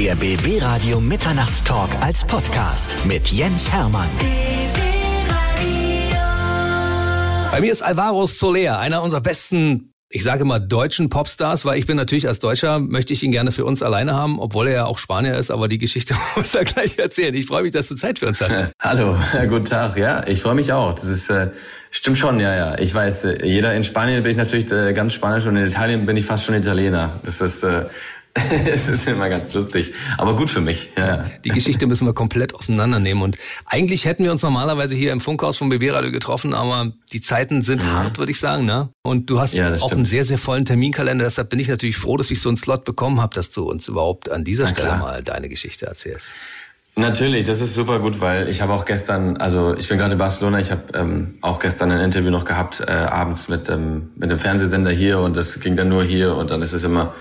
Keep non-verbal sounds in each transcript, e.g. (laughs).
Der BB Radio Mitternachtstalk als Podcast mit Jens Hermann. Bei mir ist Alvaro Soler, einer unserer besten, ich sage mal deutschen Popstars, weil ich bin natürlich als Deutscher, möchte ich ihn gerne für uns alleine haben, obwohl er ja auch Spanier ist, aber die Geschichte (laughs) muss er gleich erzählen. Ich freue mich, dass du Zeit für uns hast. (laughs) Hallo, (laughs) guten Tag. Ja, ich freue mich auch. Das ist äh, stimmt schon, ja, ja. Ich weiß, äh, jeder in Spanien bin ich natürlich äh, ganz Spanisch und in Italien bin ich fast schon Italiener. Das ist äh, (laughs) es ist immer ganz lustig, aber gut für mich. Ja. Die Geschichte müssen wir komplett auseinandernehmen. Und eigentlich hätten wir uns normalerweise hier im Funkhaus vom BB Radio getroffen, aber die Zeiten sind mhm. hart, würde ich sagen. Ne? Und du hast ja, auch stimmt. einen sehr, sehr vollen Terminkalender. Deshalb bin ich natürlich froh, dass ich so einen Slot bekommen habe, dass du uns überhaupt an dieser Na, Stelle klar. mal deine Geschichte erzählst. Natürlich, das ist super gut, weil ich habe auch gestern, also ich bin gerade in Barcelona, ich habe ähm, auch gestern ein Interview noch gehabt, äh, abends mit, ähm, mit dem Fernsehsender hier und das ging dann nur hier und dann ist es immer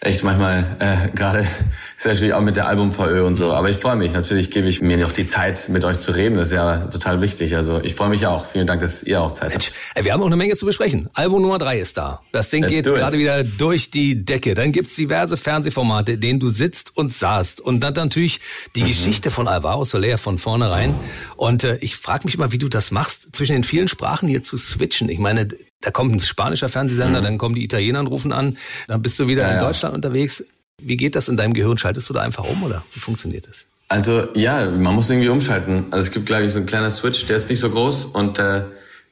echt manchmal äh, gerade ist natürlich auch mit der Album-VÖ und so. Aber ich freue mich. Natürlich gebe ich mir noch die Zeit, mit euch zu reden. Das ist ja total wichtig. Also ich freue mich auch. Vielen Dank, dass ihr auch Zeit Mensch, habt. Wir haben auch eine Menge zu besprechen. Album Nummer drei ist da. Das Ding Let's geht gerade wieder durch die Decke. Dann gibt's diverse Fernsehformate, denen du sitzt und saßt. Und dann natürlich die mhm. Geschichte von Alvaro Soler von vornherein. Und äh, ich frage mich immer, wie du das machst, zwischen den vielen Sprachen hier zu switchen. Ich meine, da kommt ein spanischer Fernsehsender, mhm. dann kommen die Italiener und rufen an, dann bist du wieder ja, in Deutschland unterwegs. Wie geht das in deinem Gehirn? Schaltest du da einfach um oder wie funktioniert das? Also ja, man muss irgendwie umschalten. Also es gibt, glaube ich, so einen kleinen Switch, der ist nicht so groß und äh,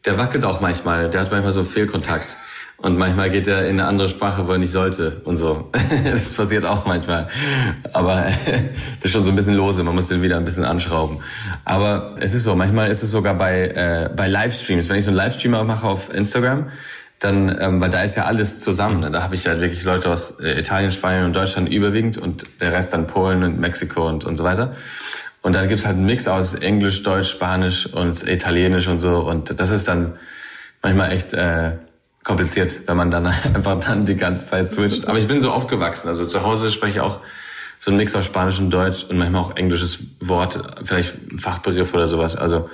der wackelt auch manchmal. Der hat manchmal so einen Fehlkontakt. Und manchmal geht er in eine andere Sprache, wo er nicht sollte und so. (laughs) das passiert auch manchmal. Aber (laughs) das ist schon so ein bisschen lose, man muss den wieder ein bisschen anschrauben. Aber es ist so, manchmal ist es sogar bei, äh, bei Livestreams. Wenn ich so einen Livestream mache auf Instagram, dann, ähm, weil da ist ja alles zusammen. Ne? Da habe ich halt wirklich Leute aus äh, Italien, Spanien und Deutschland überwiegend und der Rest dann Polen und Mexiko und, und so weiter. Und dann gibt's halt einen Mix aus Englisch, Deutsch, Spanisch und Italienisch und so. Und das ist dann manchmal echt äh, kompliziert, wenn man dann (laughs) einfach dann die ganze Zeit switcht. Aber ich bin so aufgewachsen. Also zu Hause spreche ich auch so ein Mix aus Spanisch und Deutsch und manchmal auch englisches Wort, vielleicht Fachbegriff oder sowas. Also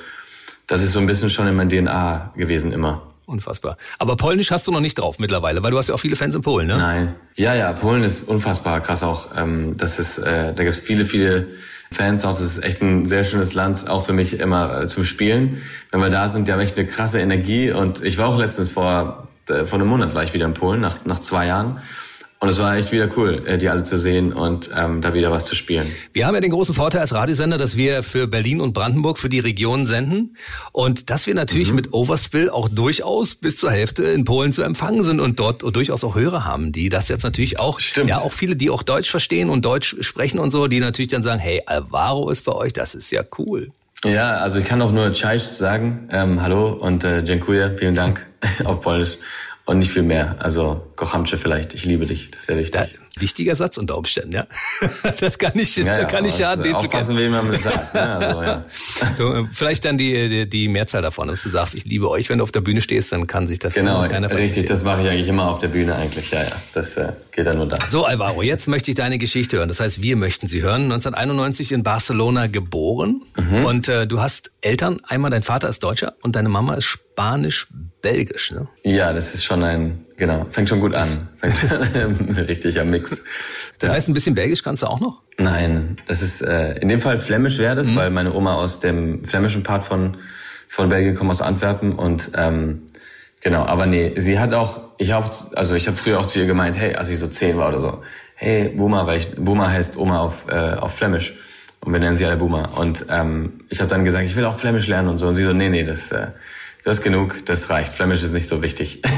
das ist so ein bisschen schon in meinem DNA gewesen immer. Unfassbar. Aber Polnisch hast du noch nicht drauf mittlerweile, weil du hast ja auch viele Fans in Polen, ne? Nein. Ja, ja, Polen ist unfassbar krass auch. Ähm, das ist, äh, da gibt es viele, viele Fans auch. Das ist echt ein sehr schönes Land, auch für mich immer äh, zum Spielen. Wenn wir da sind, die haben echt eine krasse Energie. Und ich war auch letztens vor vor einem Monat war ich wieder in Polen, nach, nach zwei Jahren. Und es war echt wieder cool, äh, die alle zu sehen und ähm, da wieder was zu spielen. Wir haben ja den großen Vorteil als Radiosender, dass wir für Berlin und Brandenburg, für die Region senden. Und dass wir natürlich mhm. mit Overspill auch durchaus bis zur Hälfte in Polen zu empfangen sind und dort durchaus auch Hörer haben, die das jetzt natürlich auch, Stimmt. ja auch viele, die auch Deutsch verstehen und Deutsch sprechen und so, die natürlich dann sagen, hey, Alvaro ist bei euch, das ist ja cool. Ja, also ich kann auch nur Cześć sagen, ähm, hallo und äh, dziękuję, vielen Dank (laughs) auf Polnisch und nicht viel mehr. Also Kochamcze vielleicht, ich liebe dich, das ist sehr wichtig. Da, wichtiger Satz unter Umständen, ja. (laughs) das kann nicht, ja, ja, kann nicht schaden, den zu kennen. wie man das sagt. Ja, also, ja. (laughs) Vielleicht dann die, die, die Mehrzahl davon, dass du sagst, ich liebe euch, wenn du auf der Bühne stehst, dann kann sich das genau, keiner Richtig, das mache ich eigentlich immer auf der Bühne eigentlich, ja, ja. Das äh, geht dann nur da. So, Alvaro, jetzt möchte ich deine Geschichte hören. Das heißt, wir möchten sie hören. 1991 in Barcelona geboren mhm. und äh, du hast Eltern. Einmal dein Vater ist Deutscher und deine Mama ist Spanisch-Belgisch, ne? Ja, das ist schon ein Genau, fängt schon gut an. Fängt (laughs) richtig am Mix. Das heißt, ein bisschen Belgisch kannst du auch noch? Nein, das ist äh, in dem Fall Flämisch wäre das, mhm. weil meine Oma aus dem flämischen Part von von Belgien kommt aus Antwerpen und ähm, genau, aber nee, sie hat auch, ich habe, also ich habe früher auch zu ihr gemeint, hey, als ich so zehn war oder so, hey Buma, weil ich Buma heißt Oma auf äh, auf Flämisch und wir nennen sie alle Buma und ähm, ich habe dann gesagt, ich will auch Flämisch lernen und so und sie so, nee, nee, das äh, das ist genug, das reicht. Flämisch ist nicht so wichtig. (laughs)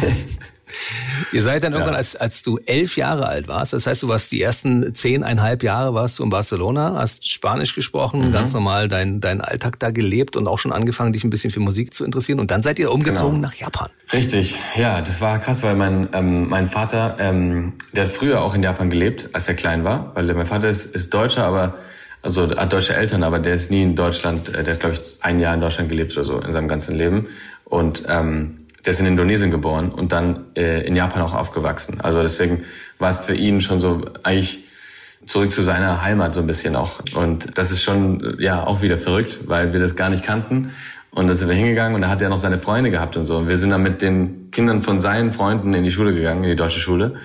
Ihr seid dann irgendwann, ja. als, als du elf Jahre alt warst, das heißt, du warst die ersten zehneinhalb Jahre warst du in Barcelona, hast Spanisch gesprochen, mhm. ganz normal deinen dein Alltag da gelebt und auch schon angefangen, dich ein bisschen für Musik zu interessieren. Und dann seid ihr umgezogen genau. nach Japan. Richtig, ja, das war krass, weil mein, ähm, mein Vater, ähm, der hat früher auch in Japan gelebt, als er klein war, weil mein Vater ist, ist Deutscher, aber also hat deutsche Eltern, aber der ist nie in Deutschland, äh, der hat glaube ich ein Jahr in Deutschland gelebt oder so in seinem ganzen Leben und ähm, der ist in Indonesien geboren und dann äh, in Japan auch aufgewachsen. Also deswegen war es für ihn schon so eigentlich zurück zu seiner Heimat so ein bisschen auch. Und das ist schon ja auch wieder verrückt, weil wir das gar nicht kannten. Und da sind wir hingegangen und da hat er noch seine Freunde gehabt und so. Und wir sind dann mit den Kindern von seinen Freunden in die Schule gegangen, in die deutsche Schule.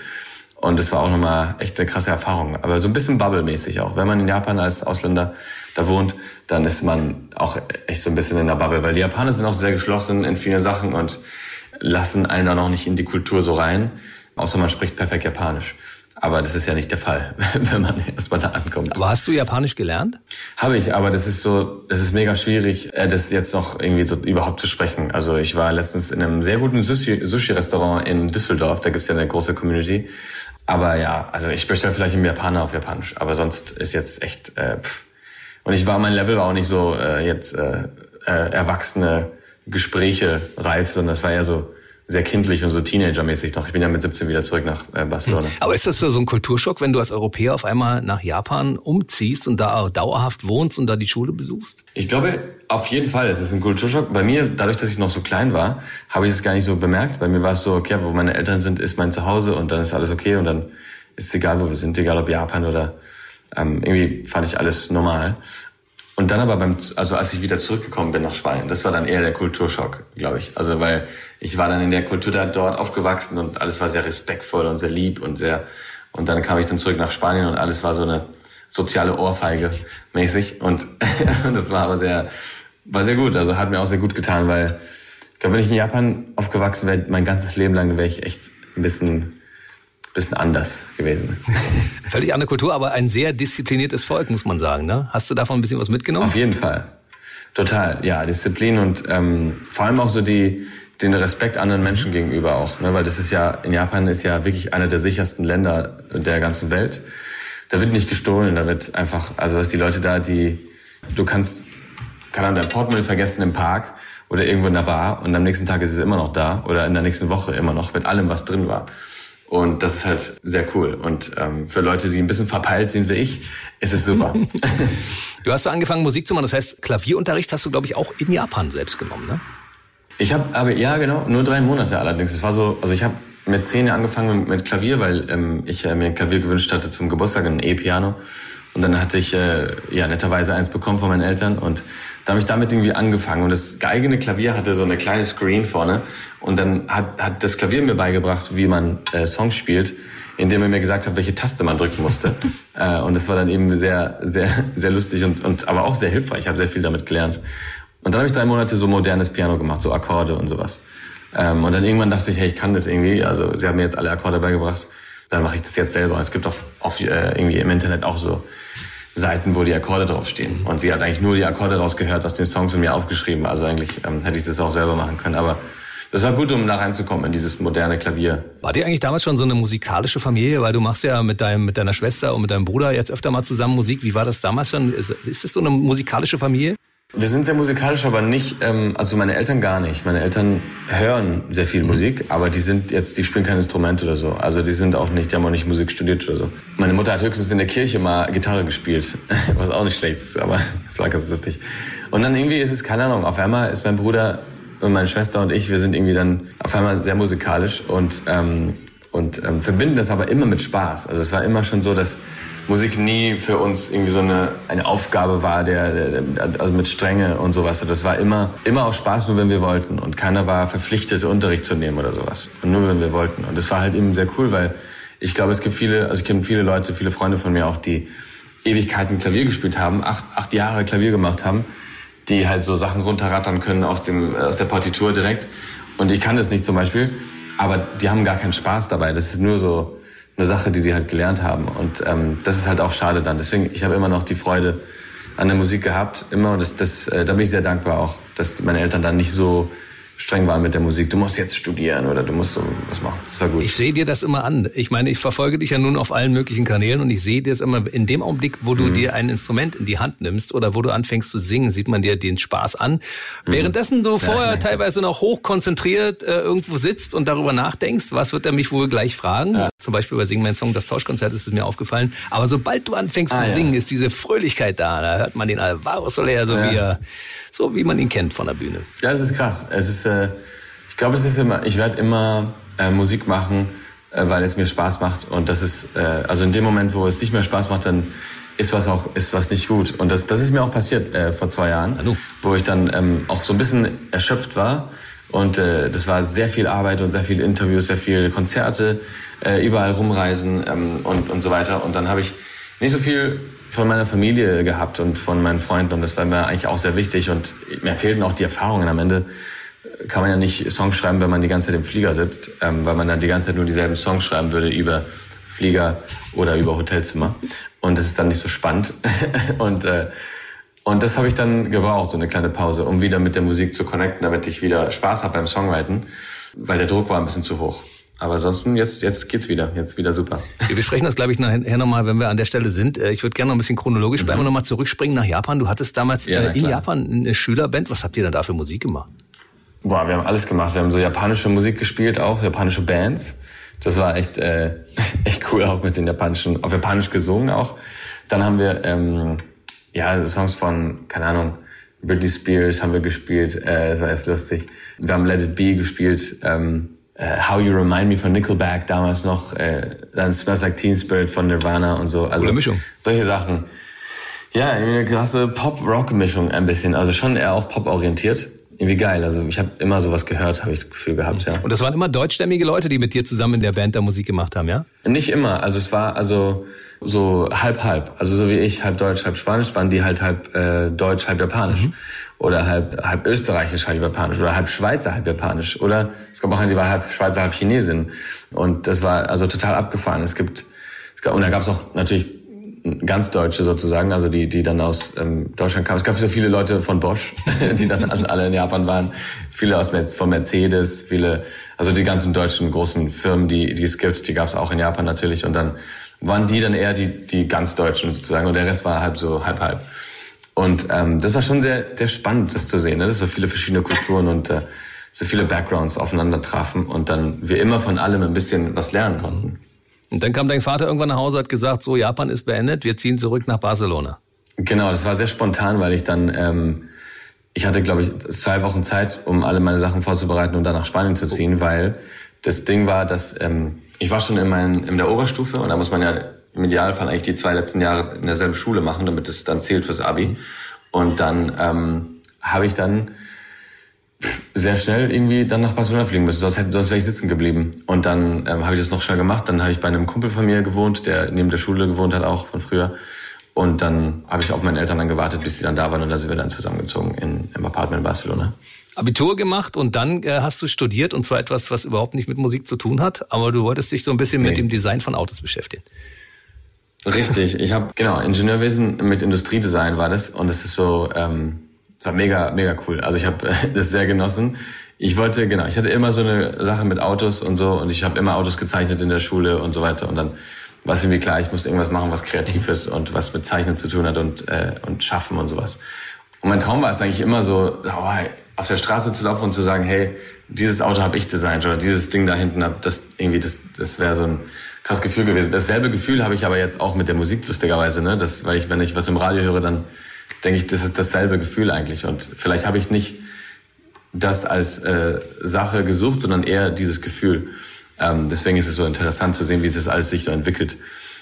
Und das war auch nochmal echt eine krasse Erfahrung. Aber so ein bisschen Bubble-mäßig auch. Wenn man in Japan als Ausländer da wohnt, dann ist man auch echt so ein bisschen in der Bubble. Weil die Japaner sind auch sehr geschlossen in vielen Sachen und lassen einen dann auch nicht in die Kultur so rein. Außer man spricht perfekt Japanisch. Aber das ist ja nicht der Fall, (laughs) wenn man erstmal da ankommt. Aber hast du Japanisch gelernt? Habe ich, aber das ist so, das ist mega schwierig, äh, das jetzt noch irgendwie so überhaupt zu sprechen. Also ich war letztens in einem sehr guten Sushi-Restaurant in Düsseldorf, da gibt's ja eine große Community. Aber ja, also ich bestelle vielleicht im Japaner auf Japanisch, aber sonst ist jetzt echt. Äh, pff. Und ich war, mein Level war auch nicht so äh, jetzt äh, äh, erwachsene Gespräche reif, sondern es war eher so sehr kindlich und so Teenager-mäßig noch. Ich bin ja mit 17 wieder zurück nach äh, Barcelona. Aber ist das so ein Kulturschock, wenn du als Europäer auf einmal nach Japan umziehst und da dauerhaft wohnst und da die Schule besuchst? Ich glaube, auf jeden Fall. Es ist ein Kulturschock. Bei mir, dadurch, dass ich noch so klein war, habe ich es gar nicht so bemerkt. Bei mir war es so, okay, wo meine Eltern sind, ist mein Zuhause und dann ist alles okay und dann ist es egal, wo wir sind, egal ob Japan oder ähm, irgendwie fand ich alles normal. Und dann aber beim, also als ich wieder zurückgekommen bin nach Spanien, das war dann eher der Kulturschock, glaube ich. Also weil ich war dann in der Kultur da dort aufgewachsen und alles war sehr respektvoll und sehr lieb und sehr, und dann kam ich dann zurück nach Spanien und alles war so eine soziale Ohrfeige mäßig und, (laughs) und das war aber sehr, war sehr gut. Also hat mir auch sehr gut getan, weil ich glaube, wenn ich in Japan aufgewachsen wäre, mein ganzes Leben lang wäre ich echt ein bisschen bisschen anders gewesen. (laughs) Völlig andere Kultur, aber ein sehr diszipliniertes Volk, muss man sagen. Ne? Hast du davon ein bisschen was mitgenommen? Auf jeden Fall. Total, ja, Disziplin und ähm, vor allem auch so die, den Respekt anderen Menschen gegenüber auch. Ne? Weil das ist ja, in Japan ist ja wirklich einer der sichersten Länder der ganzen Welt. Da wird nicht gestohlen, da wird einfach, also was die Leute da, die, du kannst, kann dein Portemonnaie vergessen im Park oder irgendwo in der Bar und am nächsten Tag ist es immer noch da oder in der nächsten Woche immer noch mit allem, was drin war. Und das ist halt sehr cool. Und ähm, für Leute, die ein bisschen verpeilt sind wie ich, ist es super. (laughs) du hast so angefangen, Musik zu machen. Das heißt, Klavierunterricht hast du, glaube ich, auch in Japan selbst genommen, ne? Ich habe, aber ja genau, nur drei Monate allerdings. Es war so, also ich habe mit zehn angefangen mit, mit Klavier, weil ähm, ich äh, mir ein Klavier gewünscht hatte zum Geburtstag, ein E-Piano. Und dann hatte ich äh, ja netterweise eins bekommen von meinen Eltern und da habe ich damit irgendwie angefangen. Und das geigene Klavier hatte so eine kleine Screen vorne und dann hat, hat das Klavier mir beigebracht, wie man äh, Songs spielt, indem er mir gesagt hat, welche Taste man drücken musste. (laughs) äh, und das war dann eben sehr, sehr, sehr lustig und, und aber auch sehr hilfreich. Ich habe sehr viel damit gelernt. Und dann habe ich drei Monate so modernes Piano gemacht, so Akkorde und sowas. Ähm, und dann irgendwann dachte ich, hey, ich kann das irgendwie. Also sie haben mir jetzt alle Akkorde beigebracht dann mache ich das jetzt selber. Es gibt auf, auf äh, irgendwie im Internet auch so Seiten, wo die Akkorde draufstehen. Und sie hat eigentlich nur die Akkorde rausgehört aus den Songs und mir aufgeschrieben. Also eigentlich ähm, hätte ich das auch selber machen können. Aber das war gut, um da reinzukommen in dieses moderne Klavier. War dir eigentlich damals schon so eine musikalische Familie? Weil du machst ja mit deinem, mit deiner Schwester und mit deinem Bruder jetzt öfter mal zusammen Musik. Wie war das damals schon? Ist, das so eine musikalische Familie? Wir sind sehr musikalisch, aber nicht, ähm, also meine Eltern gar nicht. Meine Eltern hören sehr viel mhm. Musik, aber die sind jetzt, die spielen kein Instrument oder so. Also die sind auch nicht, die haben auch nicht Musik studiert oder so. Meine Mutter hat höchstens in der Kirche mal Gitarre gespielt, (laughs) was auch nicht schlecht ist, aber (laughs) das war ganz lustig. Und dann irgendwie ist es, keine Ahnung, auf einmal ist mein Bruder und meine Schwester und ich, wir sind irgendwie dann auf einmal sehr musikalisch und, ähm, und ähm, verbinden das aber immer mit Spaß. Also es war immer schon so, dass Musik nie für uns irgendwie so eine, eine Aufgabe war, der, der, also mit Strenge und sowas. Das war immer, immer auch Spaß, nur wenn wir wollten. Und keiner war verpflichtet, Unterricht zu nehmen oder sowas. Und nur wenn wir wollten. Und das war halt eben sehr cool, weil ich glaube, es gibt viele, also ich kenne viele Leute, viele Freunde von mir auch, die Ewigkeiten Klavier gespielt haben, acht, acht Jahre Klavier gemacht haben, die halt so Sachen runterrattern können aus, dem, aus der Partitur direkt. Und ich kann das nicht zum Beispiel. Aber die haben gar keinen Spaß dabei. Das ist nur so, eine Sache, die die halt gelernt haben. Und ähm, das ist halt auch schade dann. Deswegen, ich habe immer noch die Freude an der Musik gehabt, immer. Und das, das, äh, da bin ich sehr dankbar auch, dass meine Eltern dann nicht so streng waren mit der Musik. Du musst jetzt studieren oder du musst so was machen. Das war gut. Ich sehe dir das immer an. Ich meine, ich verfolge dich ja nun auf allen möglichen Kanälen und ich sehe dir das immer in dem Augenblick, wo du mhm. dir ein Instrument in die Hand nimmst oder wo du anfängst zu singen, sieht man dir den Spaß an. Mhm. Währenddessen du vorher ja. teilweise noch hochkonzentriert äh, irgendwo sitzt und darüber nachdenkst, was wird er mich wohl gleich fragen? Ja. Zum Beispiel bei Sing mein Song, das Tauschkonzert ist es mir aufgefallen. Aber sobald du anfängst ah, zu singen, ja. ist diese Fröhlichkeit da. Da hört man den Alvaro Soler, so wie er so wie man ihn kennt von der Bühne. Ja, das ist krass. Es ist, äh, ich glaube, es ist immer, ich werde immer äh, Musik machen, äh, weil es mir Spaß macht. Und das ist, äh, also in dem Moment, wo es nicht mehr Spaß macht, dann ist was auch, ist was nicht gut. Und das, das ist mir auch passiert äh, vor zwei Jahren, Hallo. wo ich dann ähm, auch so ein bisschen erschöpft war Und äh, das war sehr viel Arbeit und sehr viele Interviews, sehr viele Konzerte, äh, überall rumreisen ähm, und, und so weiter. Und dann habe ich nicht so viel von meiner Familie gehabt und von meinen Freunden und das war mir eigentlich auch sehr wichtig und mir fehlten auch die Erfahrungen am Ende. Kann man ja nicht Songs schreiben, wenn man die ganze Zeit im Flieger sitzt, ähm, weil man dann die ganze Zeit nur dieselben Songs schreiben würde über Flieger oder über Hotelzimmer. Und das ist dann nicht so spannend. (laughs) Und äh, und das habe ich dann gebraucht, so eine kleine Pause, um wieder mit der Musik zu connecten, damit ich wieder Spaß habe beim Songwriten, weil der Druck war ein bisschen zu hoch. Aber ansonsten, jetzt, jetzt geht's wieder. Jetzt wieder super. Wir besprechen das, glaube ich, nachher nochmal, wenn wir an der Stelle sind. Äh, ich würde gerne noch ein bisschen chronologisch bleiben mhm. und nochmal zurückspringen nach Japan. Du hattest damals ja, äh, in Japan eine Schülerband. Was habt ihr denn da für Musik gemacht? Boah, wir haben alles gemacht. Wir haben so japanische Musik gespielt, auch japanische Bands. Das war echt, äh, (laughs) echt cool, auch mit den japanischen, auf Japanisch gesungen auch. Dann haben wir ähm, ja Songs von, keine Ahnung, Britney Spears haben wir gespielt. Äh, das war echt lustig. Wir haben Let It Be gespielt. Ähm, äh, How You Remind Me von Nickelback damals noch, äh, dann Smells Like Teen Spirit von Nirvana und so. Also Mischung. Solche Sachen. Ja, eine krasse Pop-Rock-Mischung ein bisschen. Also schon eher auch pop-orientiert irgendwie geil. Also ich habe immer sowas gehört, habe ich das Gefühl gehabt, ja. Und das waren immer deutschstämmige Leute, die mit dir zusammen in der Band da Musik gemacht haben, ja? Nicht immer. Also es war also so halb halb. Also so wie ich halb Deutsch, halb Spanisch, waren die halt halb äh, Deutsch, halb Japanisch. Mhm. Oder halb, halb Österreichisch, halb Japanisch. Oder halb Schweizer, halb Japanisch. Oder es gab auch eine, die war halb Schweizer, halb Chinesin. Und das war also total abgefahren. Es gibt, es gab, und da gab es auch natürlich ganz Deutsche sozusagen, also die, die dann aus ähm, Deutschland kamen. Es gab so viele Leute von Bosch, (laughs) die dann alle in Japan waren. Viele aus von Mercedes, viele, also die ganzen deutschen großen Firmen, die, die es gibt, die gab es auch in Japan natürlich. Und dann waren die dann eher die, die ganz Deutschen sozusagen und der Rest war halb so halb halb. Und ähm, das war schon sehr, sehr spannend, das zu sehen, ne? dass so viele verschiedene Kulturen und äh, so viele Backgrounds aufeinander trafen und dann wir immer von allem ein bisschen was lernen konnten. Und dann kam dein Vater irgendwann nach Hause, hat gesagt, so Japan ist beendet, wir ziehen zurück nach Barcelona. Genau, das war sehr spontan, weil ich dann, ähm, ich hatte, glaube ich, zwei Wochen Zeit, um alle meine Sachen vorzubereiten und dann nach Spanien zu ziehen, weil das Ding war, dass ähm, ich war schon in, mein, in der Oberstufe und da muss man ja im Idealfall eigentlich die zwei letzten Jahre in derselben Schule machen, damit es dann zählt fürs Abi. Und dann ähm, habe ich dann sehr schnell irgendwie dann nach Barcelona fliegen müssen, sonst, hätte, sonst wäre ich sitzen geblieben. Und dann ähm, habe ich das noch schnell gemacht. Dann habe ich bei einem Kumpel von mir gewohnt, der neben der Schule gewohnt hat, auch von früher. Und dann habe ich auf meine Eltern dann gewartet, bis sie dann da waren und da sind wir dann zusammengezogen in, im Apartment in Barcelona. Abitur gemacht und dann äh, hast du studiert und zwar etwas, was überhaupt nicht mit Musik zu tun hat, aber du wolltest dich so ein bisschen nee. mit dem Design von Autos beschäftigen. Richtig, ich habe genau Ingenieurwesen mit Industriedesign war das und es ist so ähm, war mega, mega cool. Also ich habe (laughs) das sehr genossen. Ich wollte, genau, ich hatte immer so eine Sache mit Autos und so und ich habe immer Autos gezeichnet in der Schule und so weiter. Und dann war es irgendwie klar, ich muss irgendwas machen, was kreativ ist und was mit Zeichnen zu tun hat und, äh, und Schaffen und sowas. Und mein Traum war es eigentlich immer so, oh, auf der Straße zu laufen und zu sagen, hey, dieses Auto habe ich designt oder dieses Ding da hinten, das irgendwie, das, das wäre so ein krasses Gefühl gewesen. Dasselbe Gefühl habe ich aber jetzt auch mit der Musik lustigerweise, ne? Das, weil ich, wenn ich was im Radio höre, dann denke ich, das ist dasselbe Gefühl eigentlich. Und vielleicht habe ich nicht das als äh, Sache gesucht, sondern eher dieses Gefühl. Ähm, deswegen ist es so interessant zu sehen, wie es alles sich so entwickelt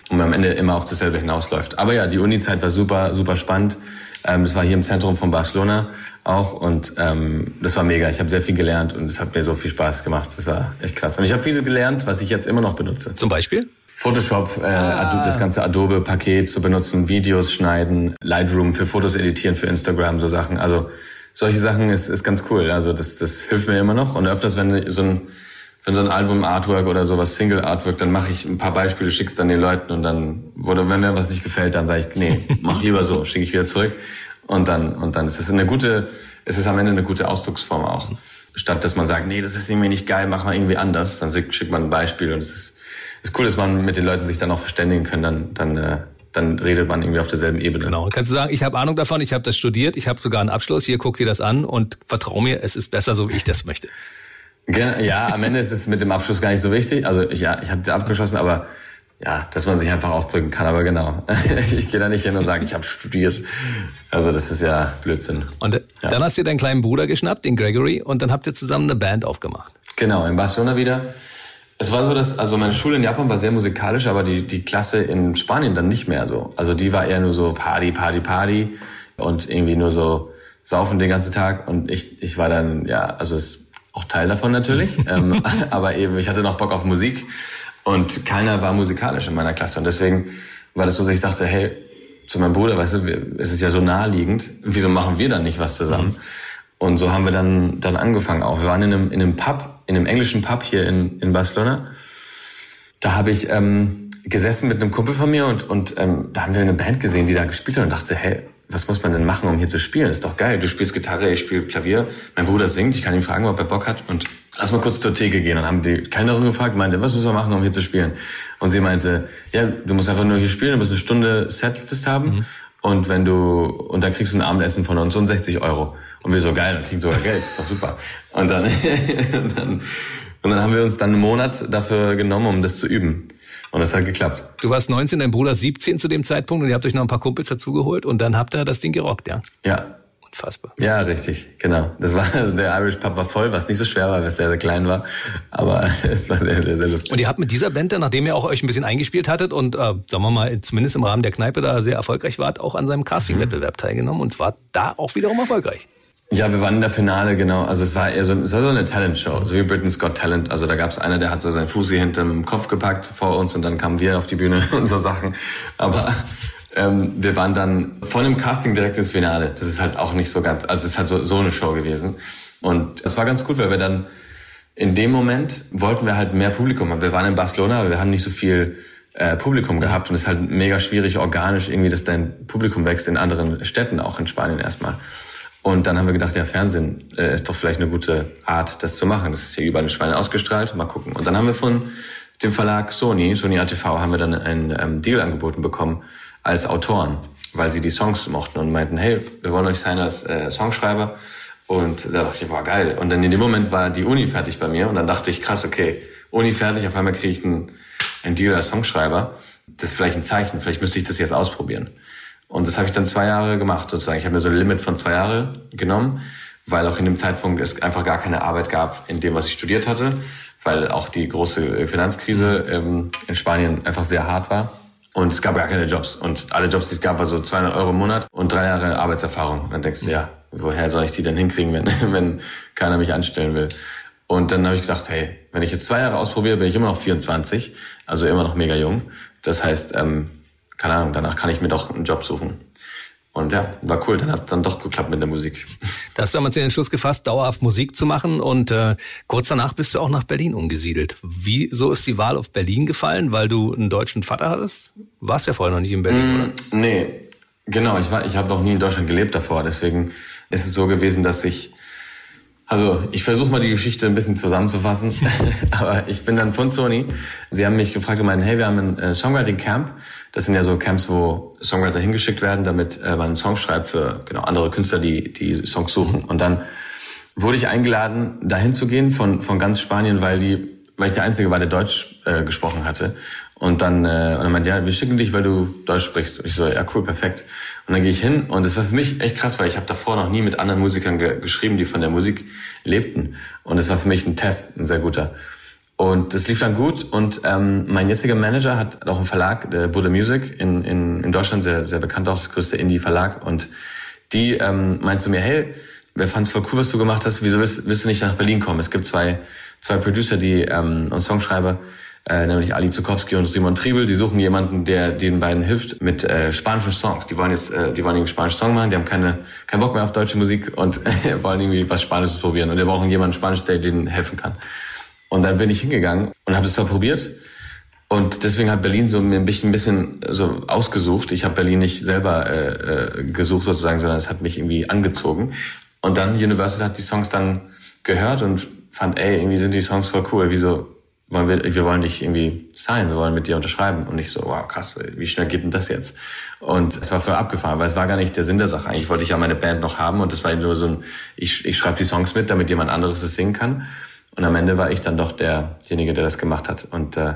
und am Ende immer auf dasselbe hinausläuft. Aber ja, die Uni-Zeit war super, super spannend. Ähm, das war hier im Zentrum von Barcelona auch und ähm, das war mega. Ich habe sehr viel gelernt und es hat mir so viel Spaß gemacht. Das war echt krass. Und ich habe viel gelernt, was ich jetzt immer noch benutze. Zum Beispiel? Photoshop, äh, ah. das ganze Adobe-Paket zu benutzen, Videos schneiden, Lightroom für Fotos editieren, für Instagram, so Sachen. Also solche Sachen ist, ist ganz cool. Also das, das hilft mir immer noch. Und öfters, wenn so ein, wenn so ein Album-Artwork oder sowas, Single-Artwork, dann mache ich ein paar Beispiele, schick's dann den Leuten und dann, oder wenn mir was nicht gefällt, dann sage ich, nee, (laughs) mach lieber so, schicke ich wieder zurück. Und dann, und dann ist es eine gute, es ist am Ende eine gute Ausdrucksform auch. Statt dass man sagt, nee, das ist irgendwie nicht geil, mach mal irgendwie anders, dann schickt man ein Beispiel und es ist, ist cool, dass man mit den Leuten sich dann auch verständigen kann, dann, dann, äh, dann redet man irgendwie auf derselben Ebene. Genau. Kannst du sagen, ich habe Ahnung davon, ich habe das studiert, ich habe sogar einen Abschluss, hier guck dir das an und vertrau mir, es ist besser, so wie ich das möchte. Ja, am Ende ist es mit dem Abschluss gar nicht so wichtig. Also ja, ich habe abgeschlossen, aber ja, dass man sich einfach ausdrücken kann. Aber genau, (laughs) ich gehe da nicht hin und sage, ich habe studiert. Also das ist ja Blödsinn. Und ja. dann hast du deinen kleinen Bruder geschnappt, den Gregory, und dann habt ihr zusammen eine Band aufgemacht. Genau, in Barcelona wieder. Es war so, dass, also meine Schule in Japan war sehr musikalisch, aber die, die Klasse in Spanien dann nicht mehr so. Also die war eher nur so Party, Party, Party und irgendwie nur so saufen den ganzen Tag. Und ich, ich war dann, ja, also es, auch Teil davon natürlich. (laughs) ähm, aber eben, ich hatte noch Bock auf Musik und keiner war musikalisch in meiner Klasse. Und deswegen war das so, dass ich dachte, hey, zu meinem Bruder, weißt du, es ist ja so naheliegend, wieso machen wir dann nicht was zusammen? Mhm. Und so haben wir dann, dann angefangen auch. Wir waren in einem, in einem Pub, in einem englischen Pub hier in, in Barcelona. Da habe ich ähm, gesessen mit einem Kumpel von mir und, und ähm, da haben wir eine Band gesehen, die da gespielt hat und dachte, hey, was muss man denn machen, um hier zu spielen? ist doch geil. Du spielst Gitarre, ich spiele Klavier. Mein Bruder singt, ich kann ihn fragen, ob er Bock hat. Und lass mal kurz zur Theke gehen. Dann haben die Kellnerin gefragt, meinte, was müssen wir machen, um hier zu spielen? Und sie meinte, ja, du musst einfach nur hier spielen, du musst eine Stunde Setlist haben. Mhm. Und wenn du, und dann kriegst du ein Abendessen von uns und 60 Euro. Und wir so, geil, dann kriegen sogar Geld, ist doch super. Und dann, (laughs) und dann, und dann haben wir uns dann einen Monat dafür genommen, um das zu üben. Und das hat geklappt. Du warst 19, dein Bruder 17 zu dem Zeitpunkt und ihr habt euch noch ein paar Kumpels dazugeholt und dann habt ihr das Ding gerockt, ja? Ja. Unfassbar. Ja, richtig, genau. Das war, (laughs) der Irish Pub war voll, was nicht so schwer war, weil es sehr, sehr klein war. Aber (laughs) es war sehr, sehr, sehr lustig. Und ihr habt mit dieser Band dann, nachdem ihr auch euch ein bisschen eingespielt hattet und, äh, sagen wir mal, zumindest im Rahmen der Kneipe da sehr erfolgreich wart, auch an seinem Casting-Wettbewerb teilgenommen und wart da auch wiederum erfolgreich. Ja, wir waren in der Finale, genau. Also es war eher so, es war so eine Talent-Show, so wie Britain's Got Talent. Also da gab es einer, der hat so seinen Fuß hier hinterm Kopf gepackt vor uns und dann kamen wir auf die Bühne (laughs) und so Sachen. Aber ähm, wir waren dann von dem Casting direkt ins Finale. Das ist halt auch nicht so ganz, also es ist halt so, so eine Show gewesen. Und es war ganz gut, weil wir dann in dem Moment wollten wir halt mehr Publikum haben. Wir waren in Barcelona, aber wir haben nicht so viel äh, Publikum gehabt und es ist halt mega schwierig organisch irgendwie, dass dein Publikum wächst in anderen Städten, auch in Spanien erstmal. Und dann haben wir gedacht, ja, Fernsehen äh, ist doch vielleicht eine gute Art, das zu machen. Das ist ja überall in Spanien ausgestrahlt. Mal gucken. Und dann haben wir von dem Verlag Sony, Sony ATV, haben wir dann einen ähm, Deal angeboten bekommen als Autoren, weil sie die Songs mochten und meinten, hey, wir wollen euch sein als äh, Songschreiber. Und da dachte ich, war geil. Und dann in dem Moment war die Uni fertig bei mir und dann dachte ich, krass, okay, Uni fertig, auf einmal kriege ich einen, einen Deal als Songschreiber. Das ist vielleicht ein Zeichen, vielleicht müsste ich das jetzt ausprobieren. Und das habe ich dann zwei Jahre gemacht sozusagen. Ich habe mir so ein Limit von zwei Jahre genommen, weil auch in dem Zeitpunkt es einfach gar keine Arbeit gab in dem, was ich studiert hatte, weil auch die große Finanzkrise ähm, in Spanien einfach sehr hart war. Und es gab gar keine Jobs. Und alle Jobs, die es gab, war so 200 Euro im Monat und drei Jahre Arbeitserfahrung. Und dann denkst du, ja, woher soll ich die denn hinkriegen, wenn, (laughs) wenn keiner mich anstellen will? Und dann habe ich gedacht, hey, wenn ich jetzt zwei Jahre ausprobiere, bin ich immer noch 24, also immer noch mega jung. Das heißt, ähm, keine Ahnung, danach kann ich mir doch einen Job suchen. Und ja, war cool, dann hat dann doch geklappt mit der Musik. Da hast du damals den Entschluss gefasst, dauerhaft Musik zu machen und äh, kurz danach bist du auch nach Berlin umgesiedelt. Wieso ist die Wahl auf Berlin gefallen? Weil du einen deutschen Vater hattest? Warst ja vorher noch nicht in Berlin, mm, oder? Nee, genau, ich war, ich habe noch nie in Deutschland gelebt davor, deswegen ist es so gewesen, dass ich also ich versuche mal die Geschichte ein bisschen zusammenzufassen, (laughs) (laughs) aber ich bin dann von Sony. Sie haben mich gefragt und meinen, hey, wir haben ein äh, Songwriting Camp. Das sind ja so Camps, wo Songwriter hingeschickt werden, damit äh, man einen Song schreibt für genau andere Künstler, die die Songs suchen. Und dann wurde ich eingeladen, dahin zu gehen von von ganz Spanien, weil die weil ich der Einzige war, der Deutsch äh, gesprochen hatte. Und dann, äh, und dann meinte, ja, wir schicken dich, weil du Deutsch sprichst. Und ich so, ja, cool, perfekt. Und dann gehe ich hin und es war für mich echt krass, weil ich habe davor noch nie mit anderen Musikern ge geschrieben, die von der Musik lebten. Und es war für mich ein Test, ein sehr guter. Und das lief dann gut und ähm, mein jetziger Manager hat auch einen Verlag, der Buddha Music in, in, in Deutschland, sehr, sehr bekannt auch, das größte Indie-Verlag. Und die ähm, meint zu mir, hey, wer fand's voll cool, was du gemacht hast, wieso willst, willst du nicht nach Berlin kommen? Es gibt zwei, zwei Producer, die ähm, und Songschreiber, äh, nämlich Ali Zukowski und Simon Triebel. Die suchen jemanden, der den beiden hilft mit äh, spanischen Songs. Die wollen jetzt, äh, die wollen einen spanischen Song machen, die haben keine, keinen Bock mehr auf deutsche Musik und (laughs) wollen irgendwie was Spanisches probieren. Und wir brauchen jemanden Spanisch, der denen helfen kann. Und dann bin ich hingegangen und habe das zwar probiert. Und deswegen hat Berlin so ein bisschen, ein bisschen so ausgesucht. Ich habe Berlin nicht selber äh, äh, gesucht sozusagen, sondern es hat mich irgendwie angezogen. Und dann Universal hat die Songs dann gehört und fand, ey, irgendwie sind die Songs voll cool. Wieso wollen wir, wir wollen dich irgendwie sein, wir wollen mit dir unterschreiben. Und ich so, wow, krass, wie schnell geht denn das jetzt? Und es war voll abgefahren, weil es war gar nicht der Sinn der Sache. Eigentlich wollte ich ja meine Band noch haben und es war nur so ein, ich, ich schreibe die Songs mit, damit jemand anderes es singen kann. Und am Ende war ich dann doch derjenige, der das gemacht hat. Und äh,